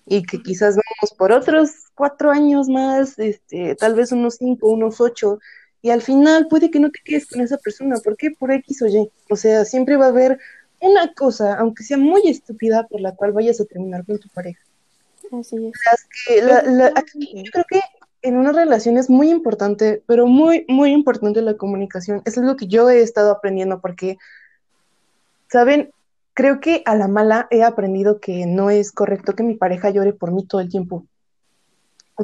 y que quizás vamos por otros cuatro años más, este, tal vez unos cinco, unos ocho, y al final puede que no te quedes con esa persona, ¿por qué? Por X o Y, o sea, siempre va a haber una cosa, aunque sea muy estúpida, por la cual vayas a terminar con tu pareja.
Así
es. yo creo que en una relación es muy importante, pero muy, muy importante la comunicación. Es algo que yo he estado aprendiendo porque, ¿saben? Creo que a la mala he aprendido que no es correcto que mi pareja llore por mí todo el tiempo.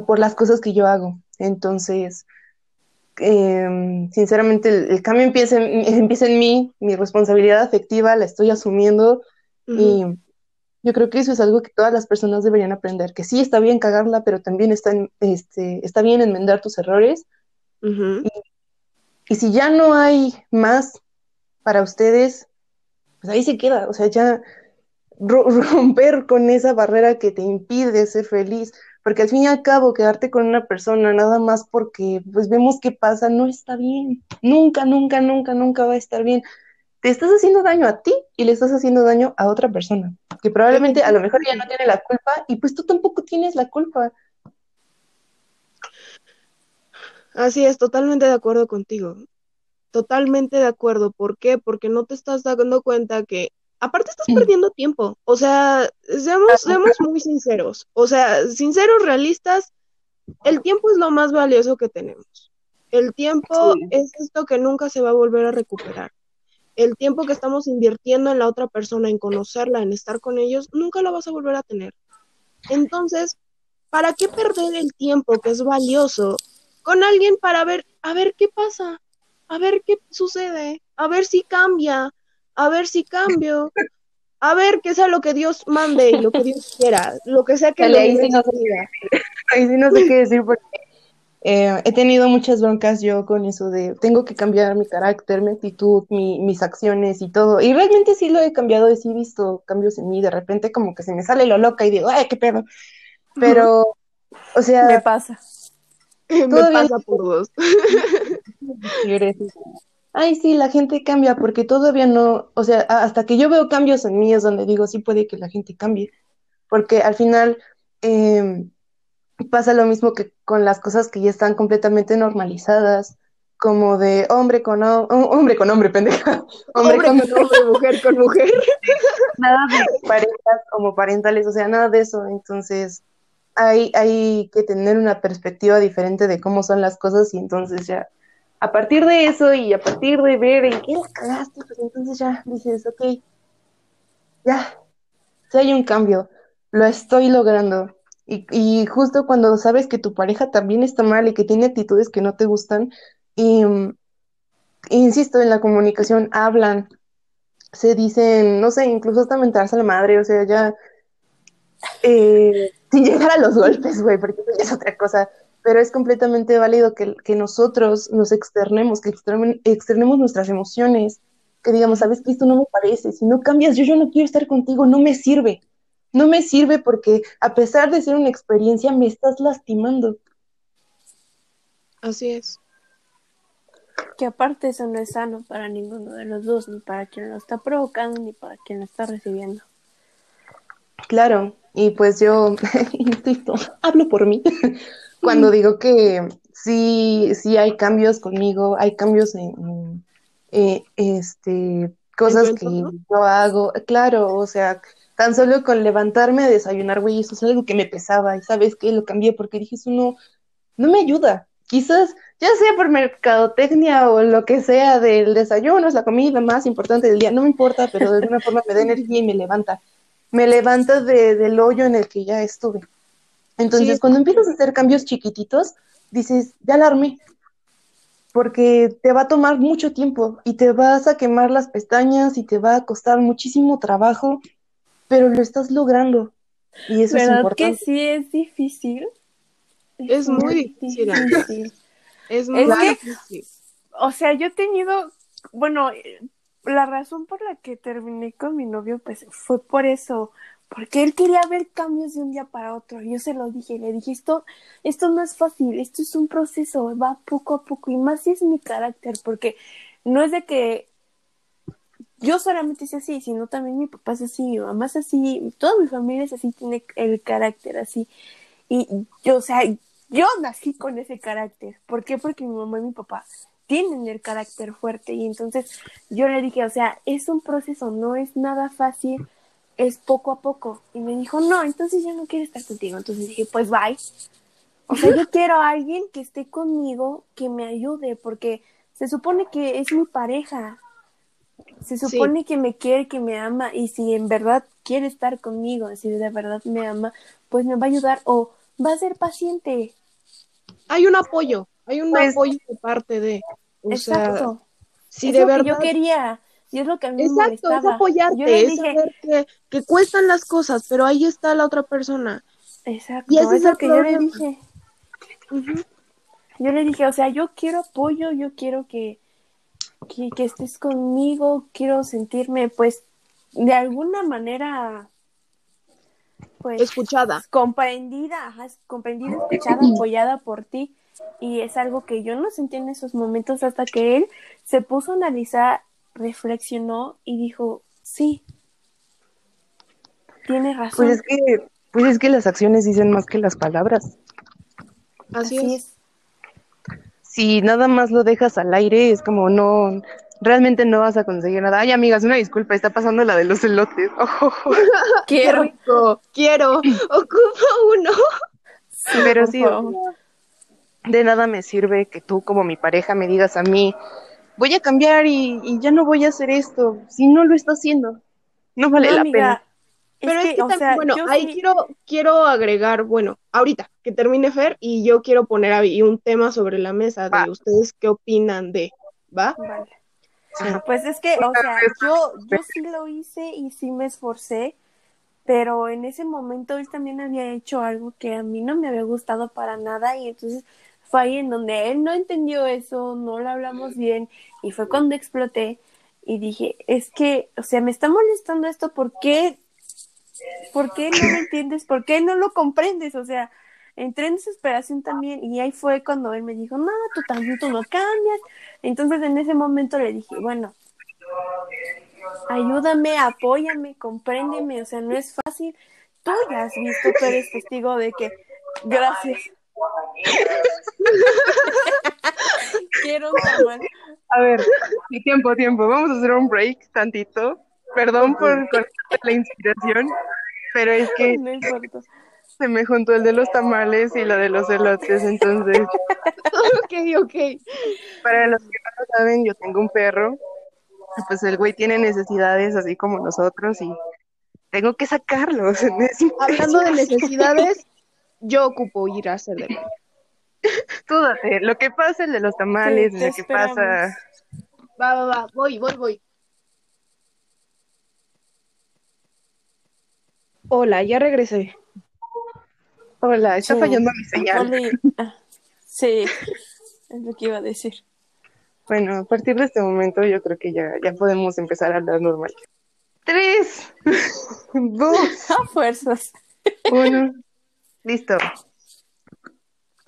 por las cosas que yo hago. Entonces, em, sinceramente, el, cambio empieza en, empieza en mí, mi responsabilidad afectiva la estoy asumiendo y yo creo que eso es algo que todas las personas deberían aprender, que sí está bien cagarla, pero también está, este, está bien enmendar tus errores. y, si ya no hay más para ustedes, pues ahí se queda, o sea, ya romper con esa barrera que te impide ser feliz, porque al fin y al cabo quedarte con una persona nada más porque pues vemos qué pasa no está bien, nunca, nunca, nunca, nunca va a estar bien te estás haciendo daño a ti y le estás haciendo daño a otra persona, que probablemente a lo mejor ya no tiene la culpa y pues tú tampoco tienes la culpa.
Así es, totalmente de acuerdo contigo. Totalmente de acuerdo. ¿Por qué? Porque no te estás dando cuenta que, aparte estás mm. perdiendo tiempo. O sea, seamos, seamos muy sinceros. O sea, sinceros, realistas, el tiempo es lo más valioso que tenemos. El tiempo es esto que nunca se va a volver a recuperar el tiempo que estamos invirtiendo en la otra persona, en conocerla, en estar con ellos, nunca lo vas a volver a tener. Entonces, ¿para qué perder el tiempo que es valioso con alguien para ver, a ver qué pasa, a ver qué sucede, a ver si cambia, a ver si cambio, a ver qué sea lo que Dios mande y lo que Dios quiera, lo que sea que le
ahí, sí no sé, ahí sí no sé qué decir porque eh, he tenido muchas broncas yo con eso de tengo que cambiar mi carácter, mi actitud, mis acciones y todo. Y realmente sí lo he cambiado y sí he visto cambios en mí. De repente como que se me sale lo loca y digo, ay, qué pedo. Pero, o sea...
Me pasa.
Me pasa por dos.
ay, sí, la gente cambia porque todavía no, o sea, hasta que yo veo cambios en mí es donde digo, sí puede que la gente cambie. Porque al final... Eh, pasa lo mismo que con las cosas que ya están completamente normalizadas, como de hombre con hombre con hombre, pendeja.
Hombre, con, hombre, mujer con mujer.
nada de parejas como parentales, o sea, nada de eso. Entonces, hay, hay que tener una perspectiva diferente de cómo son las cosas y entonces ya, a partir de eso y a partir de ver en qué la cagaste, pues entonces ya dices, ok, ya, si hay un cambio, lo estoy logrando y, justo cuando sabes que tu pareja también está mal y que tiene actitudes que no te gustan, y, mm, insisto, en la comunicación hablan, se dicen, no sé, incluso hasta mentarse a la madre, o sea, ya, eh, sin llegar a los golpes, güey, porque es otra cosa, pero es completamente válido que, que nosotros nos externemos, que externemos nuestras emociones, que digamos, sabes que esto no me parece, si no cambias, yo, yo no quiero estar contigo, no me sirve no me sirve porque a pesar de ser una experiencia me estás lastimando.
Así es.
Que aparte eso no es sano para ninguno de los dos, ni para quien lo está provocando, ni para quien lo está recibiendo.
Claro, y pues yo, insisto, hablo por mí, cuando digo que sí, sí hay cambios conmigo, hay cambios en, eh, este, cosas que yo hago, claro, o sea, tan solo con levantarme a desayunar, güey, eso es algo que me pesaba y sabes que lo cambié porque dije, eso no, no me ayuda. Quizás, ya sea por mercadotecnia o lo que sea del desayuno, es la comida más importante del día, no me importa, pero de alguna forma me da energía y me levanta. Me levanta de, del hoyo en el que ya estuve. Entonces, cuando empiezas a hacer cambios chiquititos, dices, ya alarmé, porque te va a tomar mucho tiempo y te vas a quemar las pestañas y te va a costar muchísimo trabajo pero lo estás logrando. Y eso es importante.
que sí es difícil?
Es, muy difícil. Es muy difícil.
O sea, yo he tenido, bueno, la razón por la que terminé con mi novio, pues fue por eso, porque él quería ver cambios de un día para otro. Yo se lo dije, le dije, esto, esto no es fácil, esto es un proceso, va poco a poco, y más si es mi carácter, porque no es de que yo solamente soy así, sino también mi papá es así, mi mamá es así, toda mi familia es así, tiene el carácter así. Y yo, o sea, yo nací con ese carácter. ¿Por qué? Porque mi mamá y mi papá tienen el carácter fuerte. Y entonces yo le dije, o sea, es un proceso, no es nada fácil, es poco a poco. Y me dijo, no, entonces yo no quiero estar contigo. Entonces dije, pues bye. O sea, yo quiero a alguien que esté conmigo, que me ayude, porque se supone que es mi pareja, se supone que me quiere, que me ama y si en verdad quiere estar conmigo, si de verdad me ama, pues me va a ayudar o va a ser paciente.
Hay un apoyo, hay un
Pues-
apoyo de parte de. O sea,
Exacto.
si
es
de
lo
verdad.
que yo quería. Y es lo que a mí me
Exacto, es
molestaba.
apoyarte,
Yo le
es
dije,
saber que, que cuestan las cosas, pero ahí está la otra persona.
exacto,
y ese
es
es
lo que yo le dije. Yo le dije, o sea, yo quiero apoyo, yo quiero que, que, que estés conmigo, quiero sentirme, pues, de alguna manera, pues,
Escuchada.
comprendida, ajá, comprendida, escuchada, apoyada por ti. Y es algo que yo no sentí en esos momentos hasta que él se puso a analizar, reflexionó y dijo, sí, tiene razón.
Pues es que, pues es que las acciones dicen más que las palabras.
Así,
Así
es.
es.
Si nada más lo dejas al aire, es como no, realmente no vas a conseguir nada. Ay, amigas, una disculpa, está pasando la de los elotes.
¡Qué
Quiero.
rico! Quiero. Ocupa uno.
Pero sí, de nada me sirve que tú como mi pareja me digas a mí, voy a cambiar y, y ya no voy a hacer esto, si no lo está haciendo. No vale
No,
la
amiga,
pena.
Pero es que,
o
también,
sea,
bueno, ahí
sí-
quiero, quiero agregar, bueno, ahorita que termine Fer y yo quiero poner ahí un tema sobre la mesa de
Va.
ustedes qué opinan de, ¿va?
Vale.
Sí.
Pues es que, o sea, yo, yo sí lo hice y sí me esforcé, pero en ese momento él también había hecho algo que a mí no me había gustado para nada y entonces fue ahí en donde él no entendió eso, no lo hablamos bien y fue cuando exploté y dije, es que, o sea, me está molestando esto, ¿por qué? ¿Por qué no lo entiendes? ¿Por qué no lo comprendes? O sea, entré en desesperación también y ahí fue cuando él me dijo, no, tú también tú no cambias. Entonces en ese momento le dije, bueno, ayúdame, apóyame, compréndeme, o sea, no es fácil. Tú ya has visto, tú eres testigo de que, gracias. Quiero un tamal.
A ver, tiempo, tiempo, vamos a hacer un break tantito. Perdón por cortarte la inspiración, pero es que
No importa.
se me juntó el de los tamales y la de los elotes, entonces
ok, ok.
Para los que no lo saben, yo tengo un perro. Pues el güey tiene necesidades así como nosotros y tengo que sacarlos.
Hablando de necesidades, yo ocupo ir a hacer de comer.
Tú date, lo que pasa, el de los tamales,
Sí,
lo que pasa.
Va, va, va, voy, voy, voy. Hola, ya regresé.
Hola, está
Sí.
fallando mi señal.
Oli- ah, sí, es lo que iba a decir.
Bueno, a partir de este momento yo creo que ya, ya podemos empezar a hablar normal. Tres, dos,
A fuerzas.
uno. Listo.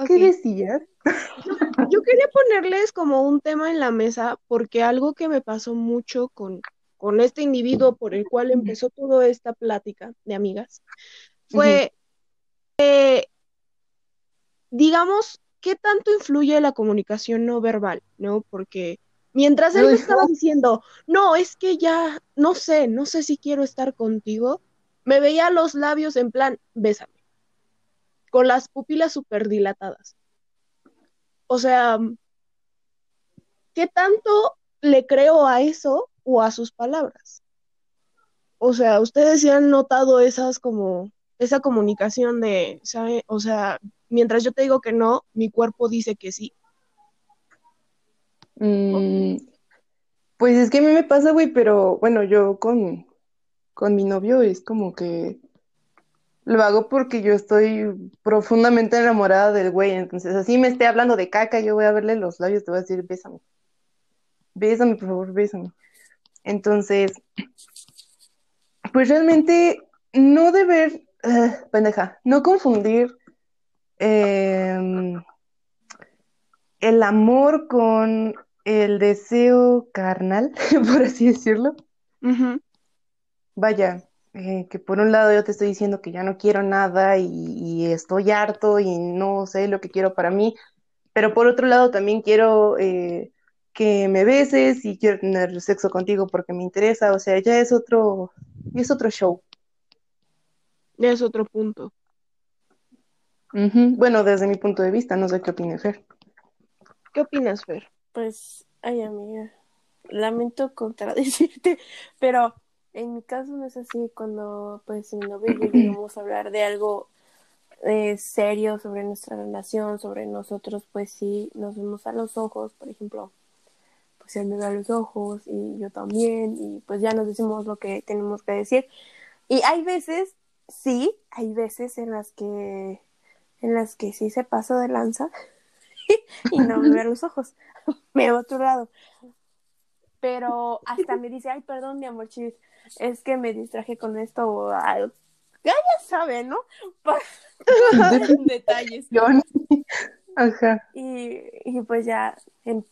¿Qué decías?
Yo quería ponerles como un tema en la mesa porque algo que me pasó mucho con, con este individuo por el cual empezó toda esta plática de amigas fue, eh, digamos, ¿qué tanto influye la comunicación no verbal? ¿No? Porque mientras él me estaba diciendo, no, es que ya, no sé, no sé si quiero estar contigo, me veía los labios en plan, bésame, con las pupilas súper dilatadas. O sea, ¿qué tanto le creo a eso o a sus palabras? O sea, ustedes sí han notado esas como, esa comunicación de, ¿sabe? O sea, mientras yo te digo que no, mi cuerpo dice que sí.
Mm, pues es que a mí me pasa, güey, pero bueno, yo con, con mi novio es como que lo hago porque yo estoy profundamente enamorada del güey, entonces así me esté hablando de caca, yo voy a verle los labios, te voy a decir, bésame, bésame, por favor, bésame. Entonces, pues realmente no deber, ah, pendeja, no confundir em, el amor con el deseo carnal, por así decirlo. Vaya, eh, que por un lado yo te estoy diciendo que ya no quiero nada y, y estoy harto y no sé lo que quiero para mí, pero por otro lado también quiero eh, que me beses y quiero tener sexo contigo porque me interesa, o sea, ya es otro, es otro show.
Es otro punto.
Bueno, desde mi punto de vista, no sé qué opine Fer.
¿Qué opinas, Fer?
Pues, ay, amiga, lamento contradecirte, pero en mi caso no es así. Cuando, pues, mi novio y yo llegamos a hablar de algo eh, serio sobre nuestra relación, sobre nosotros, pues sí, nos vemos a los ojos, por ejemplo, pues él me ve a los ojos y yo también, y pues ya nos decimos lo que tenemos que decir. Y hay veces, sí, hay veces en las que, en las que sí se pasa de lanza y no me ve a los ojos, me va a otro lado. Pero hasta me dice, ay, perdón, mi amor, chis, es que me distraje con esto o algo. Ya, ya sabe, ¿no? detalles.
Ajá.
Y, y pues ya em,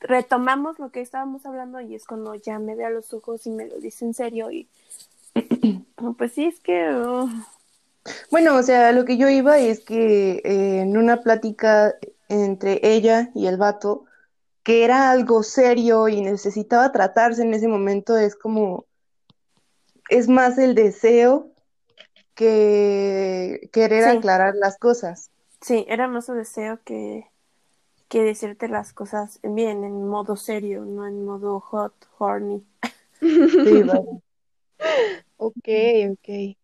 retomamos lo que estábamos hablando y es cuando ya me ve a los ojos y me lo dice en serio y pues sí, es que... oh,
Bueno, o sea, lo que yo iba es que eh, en una plática entre ella y el vato, que era algo serio y necesitaba tratarse en ese momento, es como, es más el deseo que querer
Sí.
aclarar las cosas.
sí, era más su deseo que, que decirte las cosas bien, en modo serio, no en modo hot, horny.
Sí, vaya.
Ok, ok.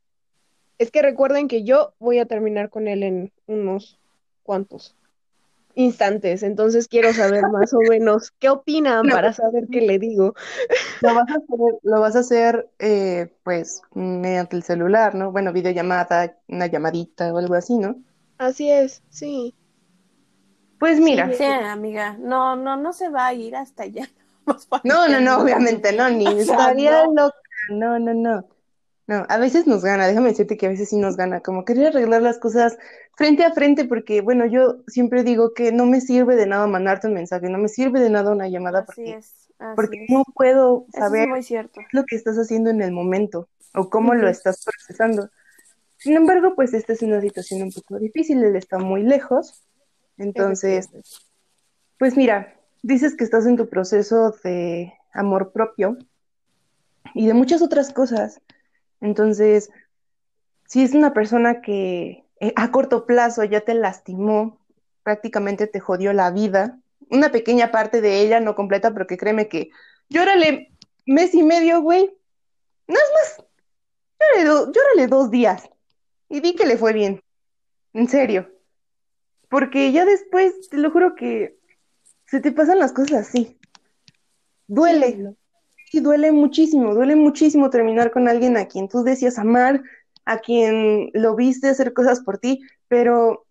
Es que recuerden que yo voy a terminar con él en unos cuantos instantes, entonces quiero saber más o menos qué opinan
No.
para saber qué le digo.
Lo vas a hacer, lo vas a hacer eh, pues mediante el celular, ¿no? Bueno, videollamada, una llamadita o algo así, ¿no?
Así es, sí.
Pues mira,
Sí, amiga, no, no, no se va a ir hasta allá.
No, no, no, obviamente no, ni
O sea,
estaría
no.
loca, no, no, no. No, a veces nos gana, déjame decirte que a veces sí nos gana, como querer arreglar las cosas frente a frente, porque bueno, yo siempre digo que no me sirve de nada mandarte un mensaje, no me sirve de nada una llamada
Así
porque,
es, así
porque
es.
no puedo saber
es muy cierto.
lo que estás haciendo en el momento o cómo lo estás procesando. Sin embargo, pues esta es una situación un poco difícil, él está muy lejos, entonces, pues mira, dices que estás en tu proceso de amor propio y de muchas otras cosas. Entonces, si es una persona que eh, a corto plazo ya te lastimó, prácticamente te jodió la vida, una pequeña parte de ella, no completa, porque créeme que llórale mes y medio, güey, no es más, llórale, do- llórale dos días. Y di que le fue bien, en serio, porque ya después, te lo juro que se te pasan las cosas así, duele. Sí, duele muchísimo, duele muchísimo terminar con alguien a quien tú decías amar, a quien lo viste hacer cosas por ti, pero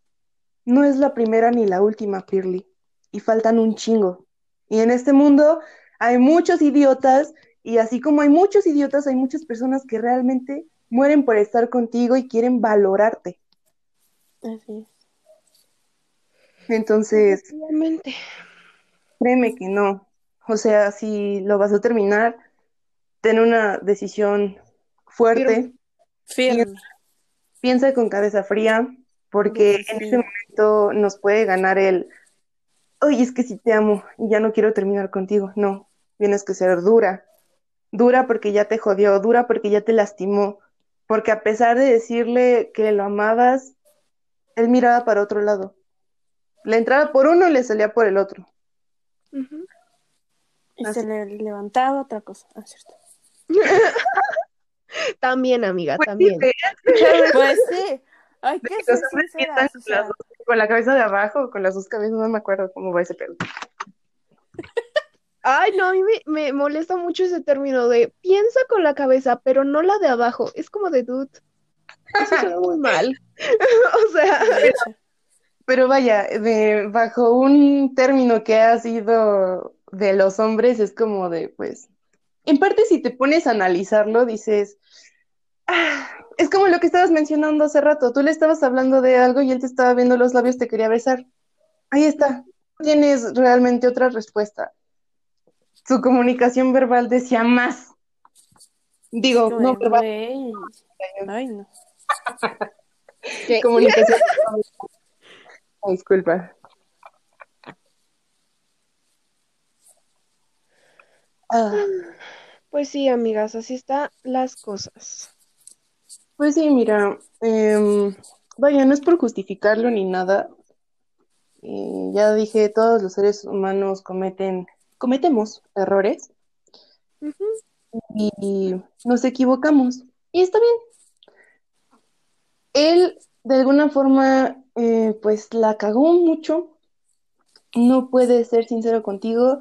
no es la primera ni la última, Pirly, y faltan un chingo. Y en este mundo hay muchos idiotas, y así como hay muchos idiotas, hay muchas personas que realmente mueren por estar contigo y quieren valorarte.
Así es.
Entonces,
Efectivamente.
créeme que no. O sea, si lo vas a terminar, ten una decisión fuerte.
Firme.
piensa con cabeza fría, porque en ese momento nos puede ganar el, oye, es que si te amo y ya no quiero terminar contigo. No, tienes que ser dura, dura porque ya te jodió, dura porque ya te lastimó, porque a pesar de decirle que lo amabas, él miraba para otro lado. Le entraba por uno y le salía por el otro.
Y
Así.
se le levantaba otra cosa. Ah, cierto.
También, amiga,
Pues
también.
Pues sí. Que ser
los hombres con,
sea,
las dos- con la cabeza de abajo con las dos cabezas, no me acuerdo cómo va ese pedo.
Ay, no, a mí me, me molesta mucho ese término de piensa con la cabeza, pero no la de abajo. Es como de dude. Eso suena muy mal. O sea.
Pero vaya, de- bajo un término que ha sido de los hombres, es como de, pues, en parte si te pones a analizarlo, dices, "Ah", es como lo que estabas mencionando hace rato, tú le estabas hablando de algo y él te estaba viendo los labios, te quería besar. Ahí está, no tienes realmente otra respuesta. Su comunicación verbal decía más. Digo, no
de,
verbal.
Ay, no.
comunicación. Ay, disculpa. Ah.
pues sí, amigas, así están las cosas.
Pues sí, mira, em, vaya, no es por justificarlo ni nada. Eh, ya dije, todos los seres humanos cometen, cometemos errores
Ujú.
y nos equivocamos. Y está bien. Él de alguna forma, eh, pues la cagó mucho. No puede ser sincero contigo.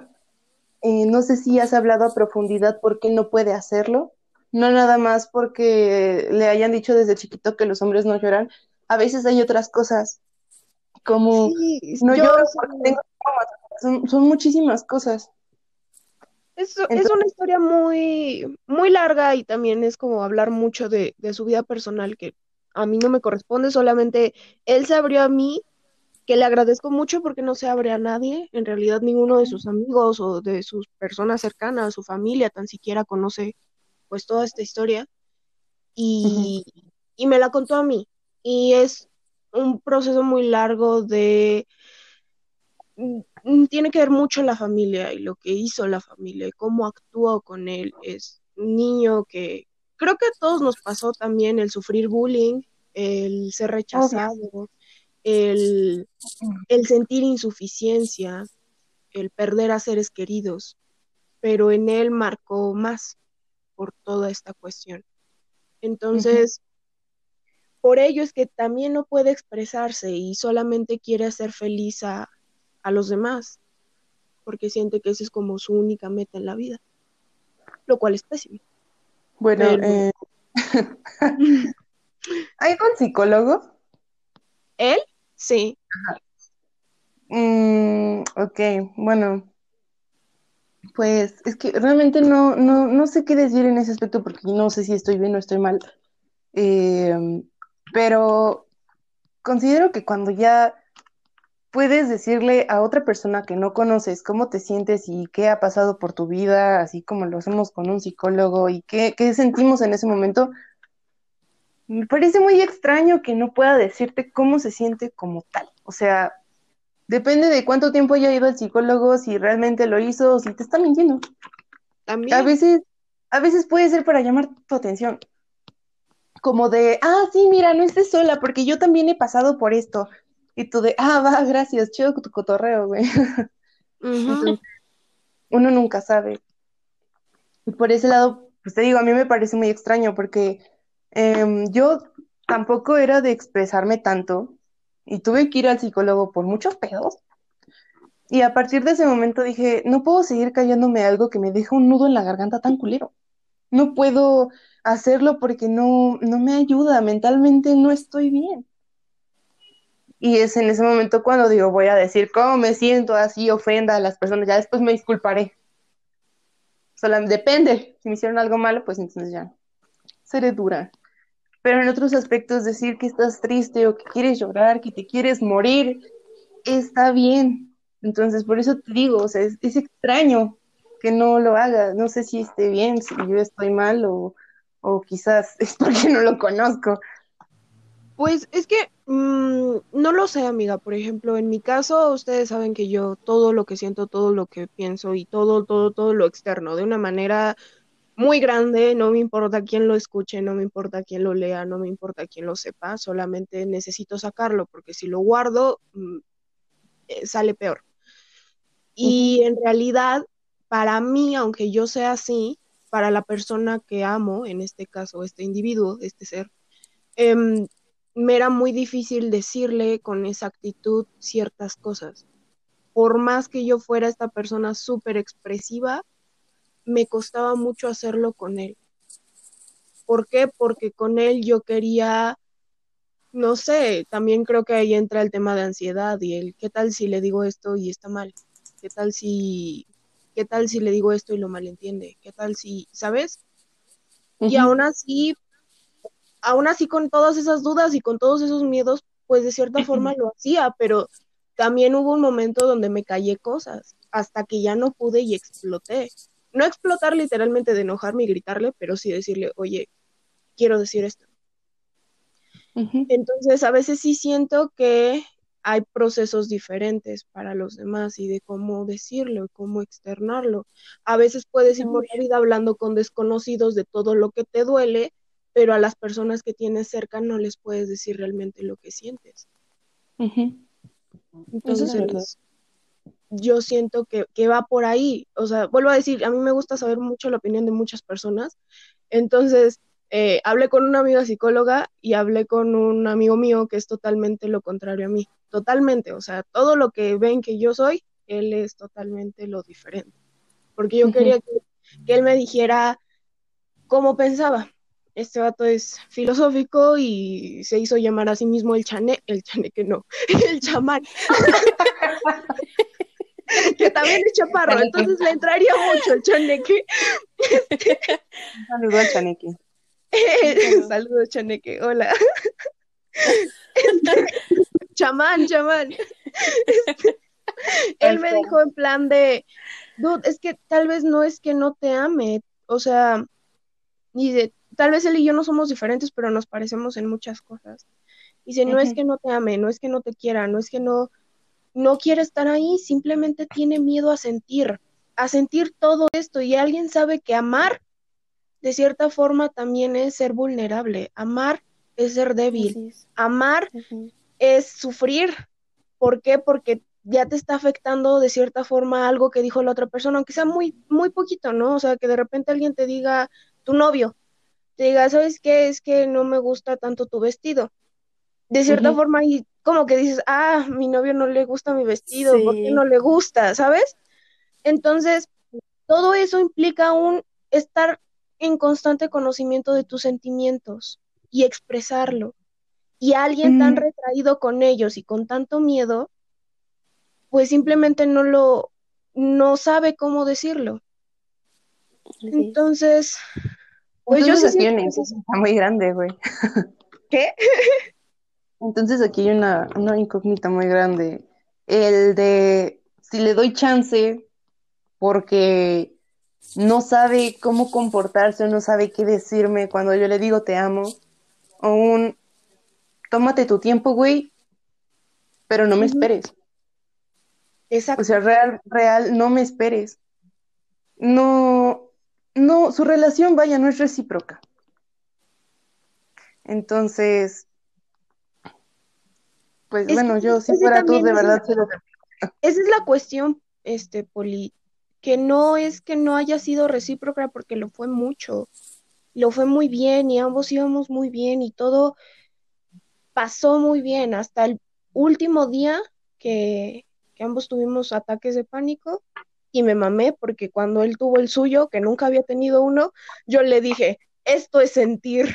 Eh, no sé si has hablado a profundidad por qué no puede hacerlo. No nada más porque le hayan dicho desde chiquito que los hombres no lloran. A veces hay otras cosas, como no lloro porque tengo son, son muchísimas cosas.
Es, es, una historia muy, muy larga y también es como hablar mucho de, de, su vida personal que a mí no me corresponde, solamente él se abrió a mí, que le agradezco mucho porque no se abre a nadie, en realidad ninguno de sus amigos o de sus personas cercanas, su familia tan siquiera conoce pues toda esta historia y, uh -huh. y me la contó a mí y es un proceso muy largo de tiene que ver mucho la familia y lo que hizo la familia, cómo actuó con él. Es un niño que creo que a todos nos pasó también el sufrir bullying, el ser rechazado, el, el sentir insuficiencia, el perder a seres queridos, pero en él marcó más por toda esta cuestión. Entonces, uh -huh. por ello es que también no puede expresarse y solamente quiere hacer feliz a, a los demás, porque siente que esa es como su única meta en la vida, lo cual es pésimo.
Bueno, Pero... eh... ¿hay un psicólogo?
¿Él? Sí.
Mm, ok, bueno. Pues es que realmente no, no, no sé qué decir en ese aspecto porque no sé si estoy bien o estoy mal. Eh, pero considero que cuando ya puedes decirle a otra persona que no conoces cómo te sientes y qué ha pasado por tu vida, así como lo hacemos con un psicólogo y qué, qué sentimos en ese momento, me parece muy extraño que no pueda decirte cómo se siente como tal. O sea, depende de cuánto tiempo haya ido al psicólogo, si realmente lo hizo o si te está mintiendo.
También.
A veces, a veces puede ser para llamar tu atención. Como de, ah, sí, mira, no estés sola, porque yo también he pasado por esto. Y tú de, ah, va, gracias, chido tu cotorreo, güey. Uh -huh. Entonces, uno nunca sabe. Y por ese lado, pues te digo, a mí me parece muy extraño porque eh, yo tampoco era de expresarme tanto y tuve que ir al psicólogo por muchos pedos. Y a partir de ese momento dije, no puedo seguir callándome algo que me deja un nudo en la garganta tan culero. No puedo hacerlo porque no, no me ayuda, mentalmente no estoy bien. Y es en ese momento cuando digo, voy a decir cómo me siento, así ofenda a las personas, ya después me disculparé. Solo depende, si me hicieron algo malo, pues entonces ya seré dura. Pero en otros aspectos, decir que estás triste o que quieres llorar, que te quieres morir, está bien. Entonces, por eso te digo, o sea, es, es extraño que no lo haga. No sé si esté bien, si yo estoy mal o, o quizás es porque no lo conozco.
Pues es que mmm, no lo sé, amiga. Por ejemplo, en mi caso, ustedes saben que yo todo lo que siento, todo lo que pienso y todo, todo, todo lo externo, de una manera muy grande, no me importa quién lo escuche, no me importa quién lo lea, no me importa quién lo sepa, solamente necesito sacarlo, porque si lo guardo, mmm, eh, sale peor. Y uh -huh. en realidad, para mí, aunque yo sea así, para la persona que amo, en este caso, este individuo, este ser, eh, me era muy difícil decirle con exactitud ciertas cosas. Por más que yo fuera esta persona súper expresiva, me costaba mucho hacerlo con él. ¿Por qué? Porque con él yo quería, no sé, también creo que ahí entra el tema de ansiedad y el qué tal si le digo esto y está mal, qué tal si, qué tal si le digo esto y lo malentiende, qué tal si, ¿sabes? Uh -huh. Y aún así aún así con todas esas dudas y con todos esos miedos, pues de cierta forma lo hacía, pero también hubo un momento donde me callé cosas, hasta que ya no pude y exploté. No explotar literalmente de enojarme y gritarle, pero sí decirle, oye, quiero decir esto. Uh -huh. Entonces, a veces sí siento que hay procesos diferentes para los demás y de cómo decirlo, cómo externarlo. A veces puedes ir por la vida hablando con desconocidos de todo lo que te duele, pero a las personas que tienes cerca no les puedes decir realmente lo que sientes. Uh -huh. Entonces, es yo siento que, que, va por ahí. O sea, vuelvo a decir, a mí me gusta saber mucho la opinión de muchas personas. Entonces, eh, hablé con una amiga psicóloga y hablé con un amigo mío que es totalmente lo contrario a mí, totalmente, o sea, todo lo que ven que yo soy, él es totalmente lo diferente, porque yo quería que, que él me dijera cómo pensaba. Este vato es filosófico y se hizo llamar a sí mismo el chane, el chaneque no, el chamán. que también es chaparro, entonces le entraría mucho el chaneque.
Un saludo al chaneque.
Saludos, chaneque, hola. Chamán, chamán. Este, él me dijo en plan de, dude, es que tal vez no es que no te ame, o sea, y de, tal vez él y yo no somos diferentes, pero nos parecemos en muchas cosas. Dice, no es que no te ame, no es que no te quiera, no es que no, no quiere estar ahí, simplemente tiene miedo a sentir, a sentir todo esto. Y alguien sabe que amar, de cierta forma, también es ser vulnerable. Amar es ser débil.
Es.
Amar es sufrir. ¿Por qué? Porque ya te está afectando de cierta forma algo que dijo la otra persona, aunque sea muy, muy poquito, ¿no? O sea, que de repente alguien te diga, tu novio, te diga, ¿sabes qué? Es que no me gusta tanto tu vestido. De cierta forma, y como que dices, ah, mi novio no le gusta mi vestido, ¿por qué no le gusta? ¿Sabes? Entonces, todo eso implica un estar en constante conocimiento de tus sentimientos y expresarlo. Y alguien tan
Mm.
retraído con ellos y con tanto miedo, pues simplemente no lo, no sabe cómo decirlo. Entonces, pues yo sí
aquí hay una incógnita muy grande, güey.
¿Qué?
Entonces aquí hay una, una incógnita muy grande. El de si le doy chance porque no sabe cómo comportarse o no sabe qué decirme cuando yo le digo te amo. O un tómate tu tiempo, güey, pero no me esperes.
Exacto.
O sea, real, real, no me esperes. No, no, su relación, vaya, no es recíproca. Entonces, pues
Es
bueno,
que
yo si fuera tú, de verdad, se lo
Esa es la cuestión, este, Poli, que no es que no haya sido recíproca porque lo fue mucho, lo fue muy bien y ambos íbamos muy bien y todo pasó muy bien hasta el último día que, que ambos tuvimos ataques de pánico y me mamé porque cuando él tuvo el suyo, que nunca había tenido uno, yo le dije, esto es sentir.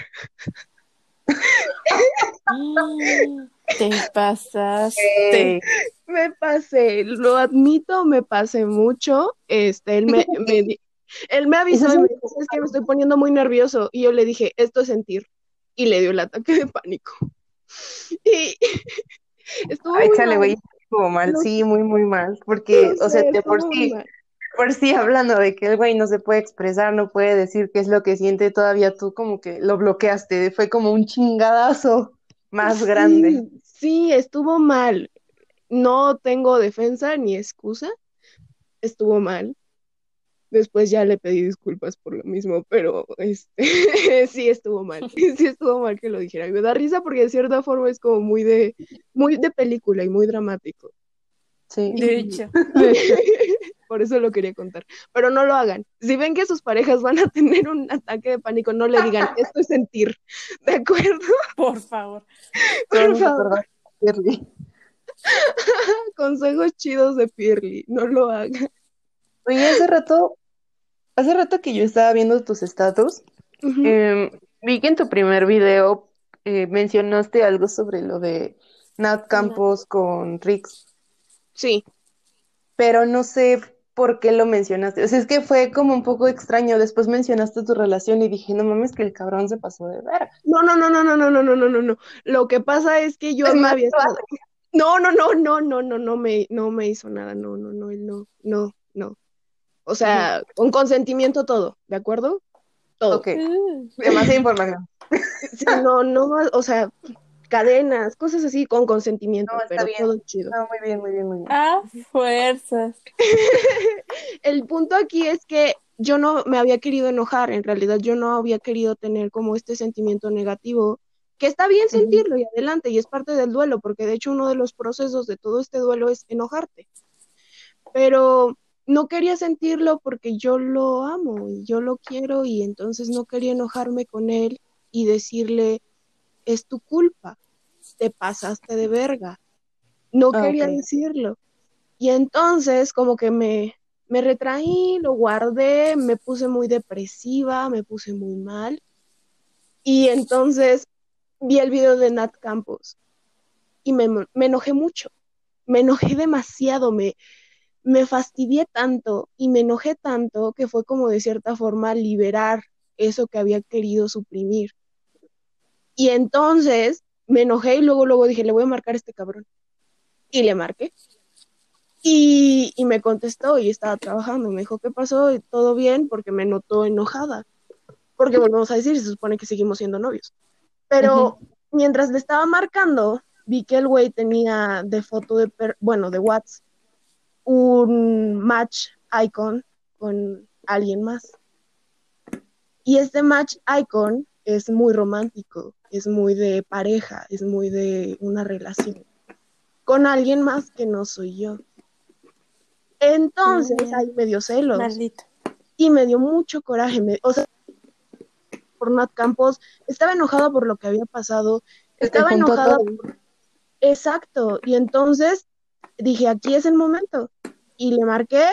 Te pasaste.
Me pasé, lo admito, me pasé mucho. Este, él me, él me avisó y
es
me dijo, es que me estoy poniendo muy nervioso. Y yo le dije, esto es sentir. Y le dio el ataque de pánico. Y estuvo
Ay,
muy
chale,
mal.
güey, estuvo mal, sí, muy, muy mal, porque, o sea,
sé,
de por sí,
mal.
por sí hablando de que el güey no se puede expresar, no puede decir qué es lo que siente, todavía tú como que lo bloqueaste, fue como un chingadazo más grande.
Sí, estuvo mal. No tengo defensa ni excusa. Estuvo mal. Después ya le pedí disculpas por lo mismo, pero este sí estuvo mal. Sí estuvo mal que lo dijera. Y me da risa porque de cierta forma es como muy de muy de película y muy dramático.
Sí.
De hecho.
Por eso lo quería contar. Pero no lo hagan. Si ven que sus parejas van a tener un ataque de pánico, no le digan, esto es sentir. ¿De acuerdo?
Por favor.
Por favor. Consejos chidos de Pirly. No lo hagan.
Oye, hace rato, hace rato que yo estaba viendo tus estatus, em, vi que en tu primer video eh, mencionaste algo sobre lo de Nat Campos con Rix,
Sí.
pero no sé por qué lo mencionaste. O sea, es que fue como un poco extraño. Después mencionaste tu relación y dije, no mames, que el cabrón se pasó de verga.
No, no, no, no, no, no, no, no, no, no. Lo que pasa es que yo
Es
había estado. No, no, no, no, no, no, no me, no me hizo nada. No, no, no, no, no, no. O sea, con consentimiento todo, ¿de acuerdo? Todo.
Ok, demasiada información.
Sí, no, no, o sea, cadenas, cosas así con consentimiento,
No,
pero
bien.
todo chido.
No, muy bien, muy bien, muy bien.
A fuerzas.
El punto aquí es que yo no me había querido enojar, en realidad yo no había querido tener como este sentimiento negativo, que está bien sentirlo y adelante, y es parte del duelo, porque de hecho uno de los procesos de todo este duelo es enojarte. Pero no quería sentirlo porque yo lo amo y yo lo quiero y entonces no quería enojarme con él y decirle, es tu culpa, te pasaste de verga. No
Ah,
quería decirlo. Y entonces como que me, me retraí, lo guardé, me puse muy depresiva, me puse muy mal. Y entonces vi el video de Nat Campos y me, me enojé mucho, me enojé demasiado, me, me fastidié tanto y me enojé tanto que fue como de cierta forma liberar eso que había querido suprimir. Y entonces me enojé y luego, luego dije, le voy a marcar a este cabrón. Y le marqué. Y, y me contestó y estaba trabajando. Me dijo, ¿qué pasó? Y todo bien porque me notó enojada. Porque volvemos a decir, se supone que seguimos siendo novios. Pero mientras le estaba marcando, vi que el güey tenía de foto de, per- bueno, de WhatsApp, un match icon con alguien más. Y este match icon es muy romántico, es muy de pareja, es muy de una relación con alguien más que no soy yo. Entonces,
Mm.
ahí me dio celos
Maldito.
y me dio mucho coraje. me- o sea, por Nat Campos, estaba enojada por lo que había pasado, estaba enojada
todo.
Exacto, y entonces dije, aquí es el momento. Y le marqué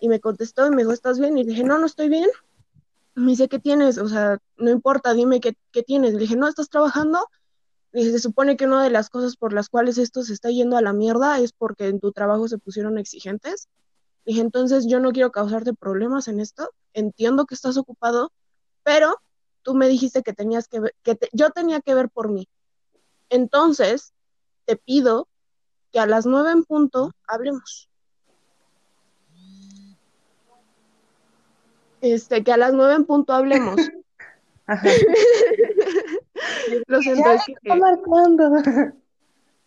y me contestó y me dijo, ¿estás bien? Y dije, no, no estoy bien. Me dice, ¿qué tienes? O sea, no importa, dime qué, qué tienes. Le dije, no, ¿estás trabajando? Dije, se supone que una de las cosas por las cuales esto se está yendo a la mierda es porque en tu trabajo se pusieron exigentes. Dije, entonces yo no quiero causarte problemas en esto. Entiendo que estás ocupado, pero tú me dijiste que tenías que ver, que yo tenía que ver por mí. Entonces, te pido que a las nueve en punto hablemos. Este, que a las nueve en punto hablemos.
Ajá.
Lo siento,
Ya
es que
está marcando.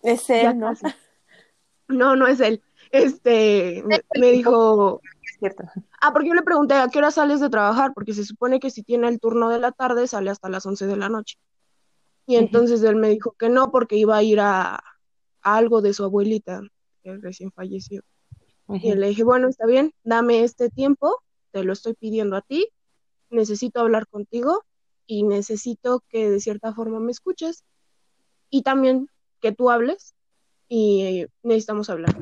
Es él, ¿no?
casi. No, no es él. Este, me, me dijo,
Es cierto.
ah, porque yo le pregunté, ¿a qué hora sales de trabajar? Porque se supone que si tiene el turno de la tarde sale hasta las once de la noche. Y entonces él me dijo que no, porque iba a ir a, a algo de su abuelita, que recién falleció. Y le dije, bueno, está bien, dame este tiempo, te lo estoy pidiendo a ti, necesito hablar contigo y necesito que de cierta forma me escuches y también que tú hables y necesitamos hablar.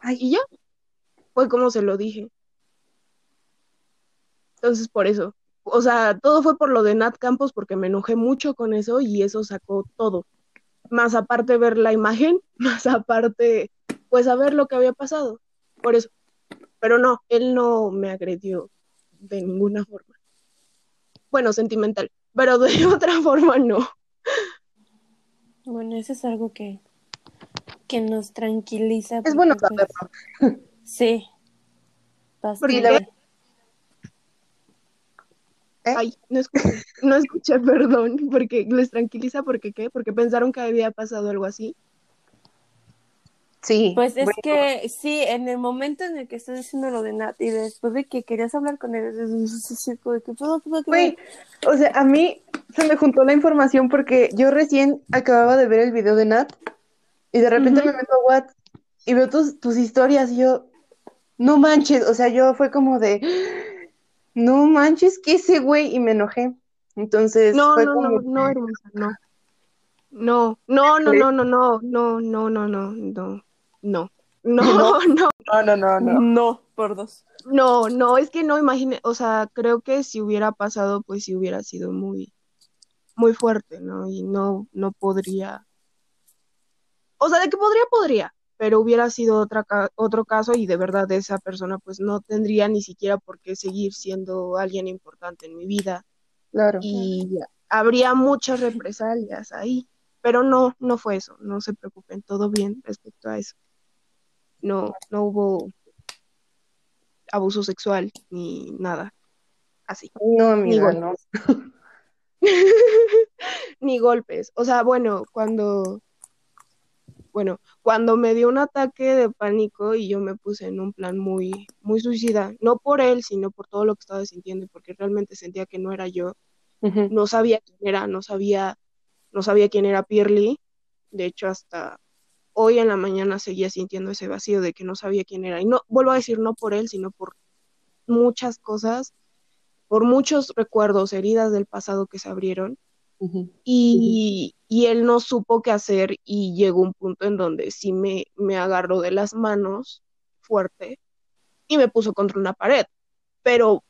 Ay.
Y ya, fue como se lo dije. Entonces, por eso, o sea, todo fue por lo de Nat Campos porque me enojé mucho con eso y eso sacó todo. Más aparte ver la imagen, más aparte, pues saber lo que había pasado. Por eso. Pero no, él no me agredió de ninguna forma. Bueno, sentimental, pero de otra forma no.
Bueno, eso es algo que, que nos tranquiliza.
Es bueno
porque, pues,
saberlo.
Sí.
Porque
Bastante.
¿Eh?
Ay, no escuché, no escuché, perdón, porque les tranquiliza, porque qué, porque pensaron que había pasado algo así.
Sí.
Pues es
bueno,
que sí, en el momento en el que estás diciendo lo de Nat y después de que querías hablar con él, es- que, "Puedo,
o sea, a mí se me juntó la información porque yo recién acababa de ver el video de Nat y de repente me meto a WhatsApp y veo tus, tus historias y yo, no manches, o sea, yo fue como de, no manches, ¿qué ese güey? Y me enojé. Entonces
No,
fue
no,
como,
no, no, hermosa, no. No, no, no, no, no, no, no, no, no, no, no, no, no, no,
no, no, no, no.
No, por dos.
no, no, es que no imagine, o sea, creo que si hubiera pasado, pues sí hubiera sido muy, muy fuerte, ¿no? Y no, no podría, o sea, de que podría, podría, pero hubiera sido otra, ca- otro caso y de verdad esa persona pues no tendría ni siquiera por qué seguir siendo alguien importante en mi vida
Claro.
y habría muchas represalias ahí, pero no, no fue eso, no se preocupen, todo bien respecto a eso. No, no hubo abuso sexual ni nada así,
No, amiga,
Ni
no.
ni golpes. O sea, bueno, cuando, bueno, cuando me dio un ataque de pánico y yo me puse en un plan muy, muy suicida, no por él, sino por todo lo que estaba sintiendo, porque realmente sentía que no era yo. No sabía quién era, no sabía, no sabía quién era Pirly. De hecho, hasta hoy en la mañana seguía sintiendo ese vacío de que no sabía quién era. Y no, vuelvo a decir, no por él, sino por muchas cosas. por muchos recuerdos, heridas del pasado que se abrieron, Y, y él no supo qué hacer y llegó un punto en donde sí me, me agarró de las manos fuerte y me puso contra una pared. Pero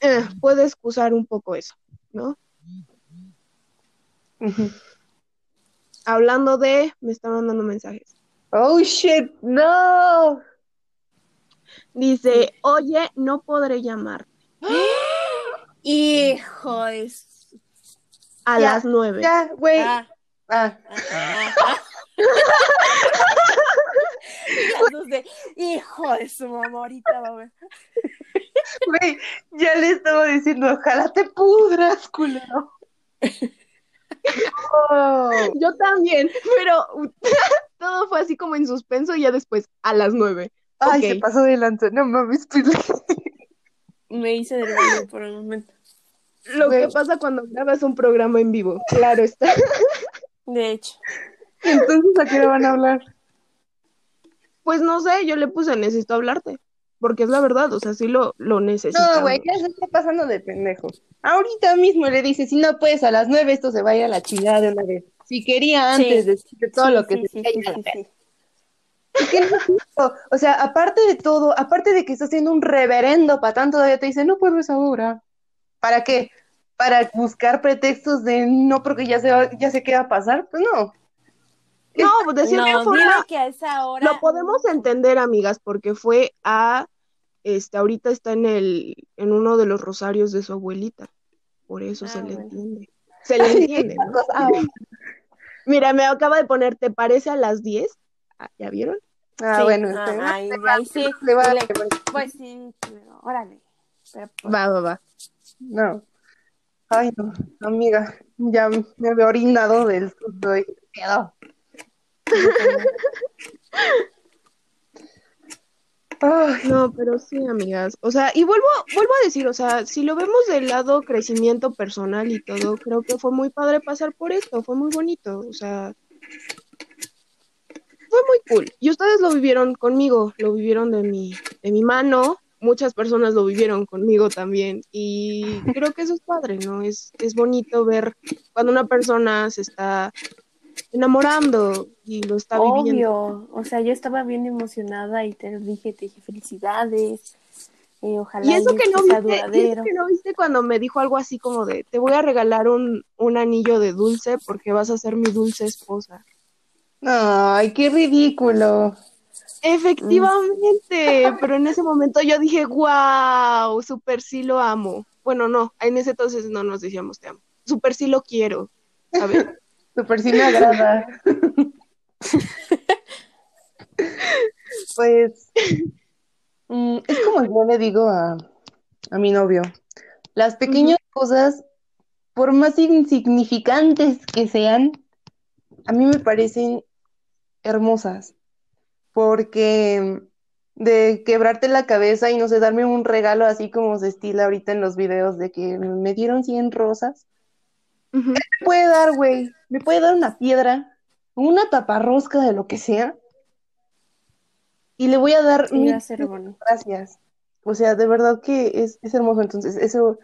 eh, puede excusar un poco eso, ¿no? Hablando de, me está mandando mensajes.
Oh shit, no.
Dice, oye, no podré llamar
Hijo de
a
Ya,
las nueve.
Ya, güey.
Ah,
Ah,
ah, de, hijo de su mamá, ahorita va a ver.
güey, ya le estaba diciendo, ojalá te pudras, culero. Oh,
Yo también, pero todo fue así como en suspenso y ya después a las nueve.
Ay,
Ok.
se pasó de lanza. No mames, pues.
Me hice baño por un momento.
Lo
Güey.
que pasa cuando grabas un programa en vivo, claro está.
De hecho.
Entonces, ¿a qué le van a hablar?
Pues no sé, yo le puse necesito hablarte, porque es la verdad, o sea, sí lo, lo necesito.
No, güey, ya se está pasando de pendejo. Ahorita mismo le dice, si no puedes a las nueve, esto se va a ir a la chingada de una vez. Si quería
Sí.
antes decirte todo
Sí,
lo que
sí.
O sea, aparte de todo, aparte de que está haciendo un reverendo patán, todavía te dice, no puedes ahora. ¿Para qué? ¿Para buscar pretextos de no porque ya se va- ya sé qué va a pasar? Pues no.
No, pues de cierta
No,
forma
que a esa hora.
lo podemos entender, amigas, porque fue a, este, ahorita está en el, en uno de los rosarios de su abuelita, por eso
Ah,
se le
bueno.
entiende. Se le entiende, ¿no?
Ah,
Mira, me acaba de poner, ¿te parece a las 10? Ah, ¿Ya vieron?
ah,
Sí,
bueno.
ah, ahí, ahí sí.
le va- le va-
Pues sí, pero órale. Pero, pues,
Va, va, va.
No. Ay, no, amiga, ya me había orinado del susto y quedó. Ay,
No, pero sí, amigas. O sea, y vuelvo, vuelvo a decir, o sea, si lo vemos del lado crecimiento personal y todo, creo que fue muy padre pasar por esto, fue muy bonito, o sea, fue muy cool. Y ustedes lo vivieron conmigo, lo vivieron de mi, de mi mano, muchas personas lo vivieron conmigo también, y creo que eso es padre, ¿no? Es, es bonito ver cuando una persona se está enamorando y lo está viviendo.
Obvio. O sea, yo estaba bien emocionada y te lo dije, te dije felicidades. eh, ojalá
Y eso que no viste, y eso
duradero.
que no viste cuando me dijo algo así como de, te voy a regalar un, un anillo de dulce porque vas a ser mi dulce esposa.
ay, qué ridículo.
Efectivamente, pero en ese momento yo dije, wow, super sí lo amo. Bueno, no, en ese entonces no nos decíamos te amo. Super sí lo quiero, ¿sabes?
Super sí me agrada. Pues mm, es como yo le digo a, a mi novio, las pequeñas cosas, por más insignificantes que sean, a mí me parecen hermosas, porque de quebrarte la cabeza y no sé, darme un regalo así como se estila ahorita en los videos de que me dieron 100 rosas,
Ujú.
me puede dar, güey, me puede dar una piedra, una taparrosca de lo que sea, y le voy a dar
Sí,
mil
ser
gracias. O sea, de verdad que es, es hermoso, entonces, eso,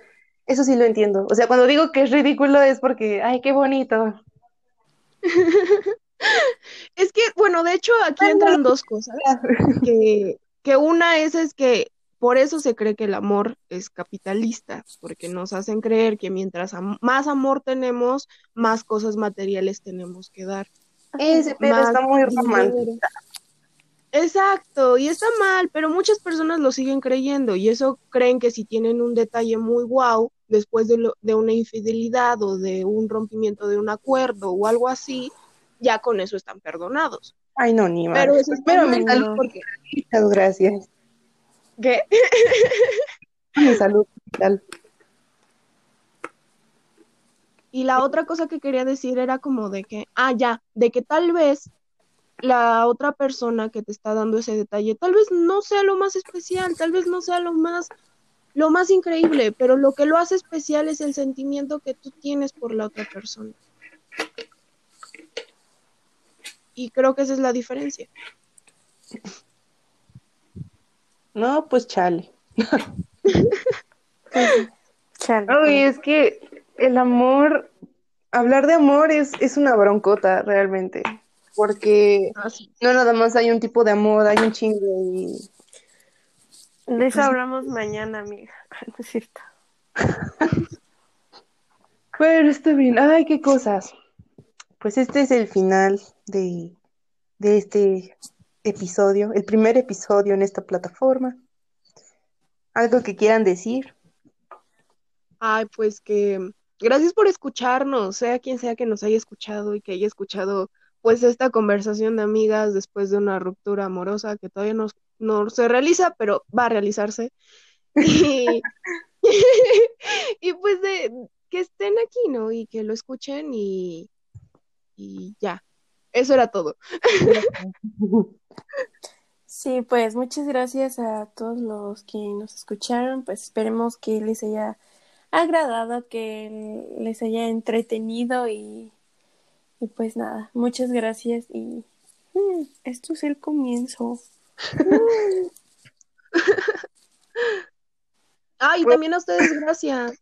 eso sí lo entiendo. O sea, cuando digo que es ridículo es porque, ay, qué bonito.
Es que, bueno, de hecho aquí entran dos cosas. que, que una es, es que por eso se cree que el amor es capitalista, porque nos hacen creer que mientras am- más amor tenemos, más cosas materiales tenemos que dar.
Ese pedo
Más
está muy romántico.
Exacto, y está mal, pero muchas personas lo siguen creyendo y eso creen que si tienen un detalle muy guau después de, lo- de una infidelidad o de un rompimiento de un acuerdo o algo así, ya con eso están perdonados.
Ay, no, ni más.
Pero eso
Primero
mal,
mi salud,
porque
muchas gracias.
¿qué?
Mi salud mental.
Y la otra cosa que quería decir era como de que, ah, ya, de que tal vez la otra persona que te está dando ese detalle, tal vez no sea lo más especial, tal vez no sea lo más, lo más increíble, pero lo que lo hace especial es el sentimiento que tú tienes por la otra persona. Y creo que esa es la diferencia.
No, pues chale.
Chale,
Ay,
pues.
es que el amor, hablar de amor es, es una broncota realmente, porque
Así.
no nada más hay un tipo de amor, hay un chingo y
De eso hablamos mañana, amiga. No es cierto.
Pero está bien. Ay, qué cosas. Pues este es el final de, de este episodio, el primer episodio en esta plataforma. ¿Algo que quieran decir?
Ay, pues que gracias por escucharnos, sea quien sea que nos haya escuchado y que haya escuchado pues esta conversación de amigas después de una ruptura amorosa que todavía no, no se realiza, pero va a realizarse. Y, y pues de que estén aquí, ¿no? Y que lo escuchen y, y ya. Eso era todo.
Sí, pues muchas gracias a todos los que nos escucharon. Pues esperemos que les haya agradado, que les haya entretenido y, y pues nada, muchas gracias y mm, esto es el comienzo.
Ay, y también a ustedes, gracias.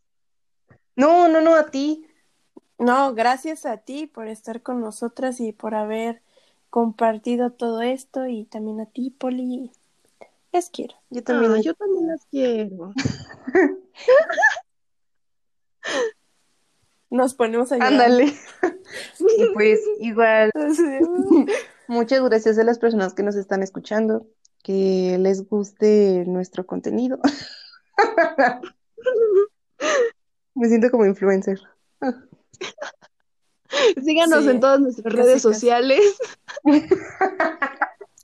No, no, no, a ti.
No, gracias a ti por estar con nosotras y por haber compartido todo esto y también a ti, Poli. Les quiero.
Yo también.
Ah, yo también las quiero.
Nos ponemos a llorar.
Ándale. Y pues igual, muchas gracias a las personas que nos están escuchando, que les guste nuestro contenido. Me siento como influencer.
Síganos
Sí,
en todas nuestras redes
casi.
sociales.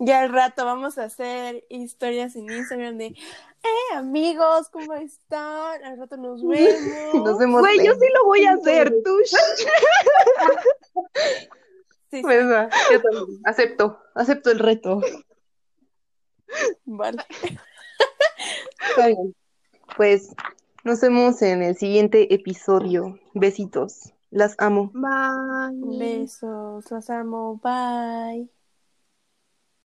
Ya al rato vamos a hacer historias en Instagram de, eh, amigos, ¿cómo están? Al rato nos vemos.
Nos vemos.
Güey, yo sí lo voy a hacer, tú.
Sí, sí,
Pues, va, yo también. Acepto, acepto el reto.
vale.
Pues nos vemos en el siguiente episodio. Besitos. Las amo.
Bye.
Besos, los amo, bye.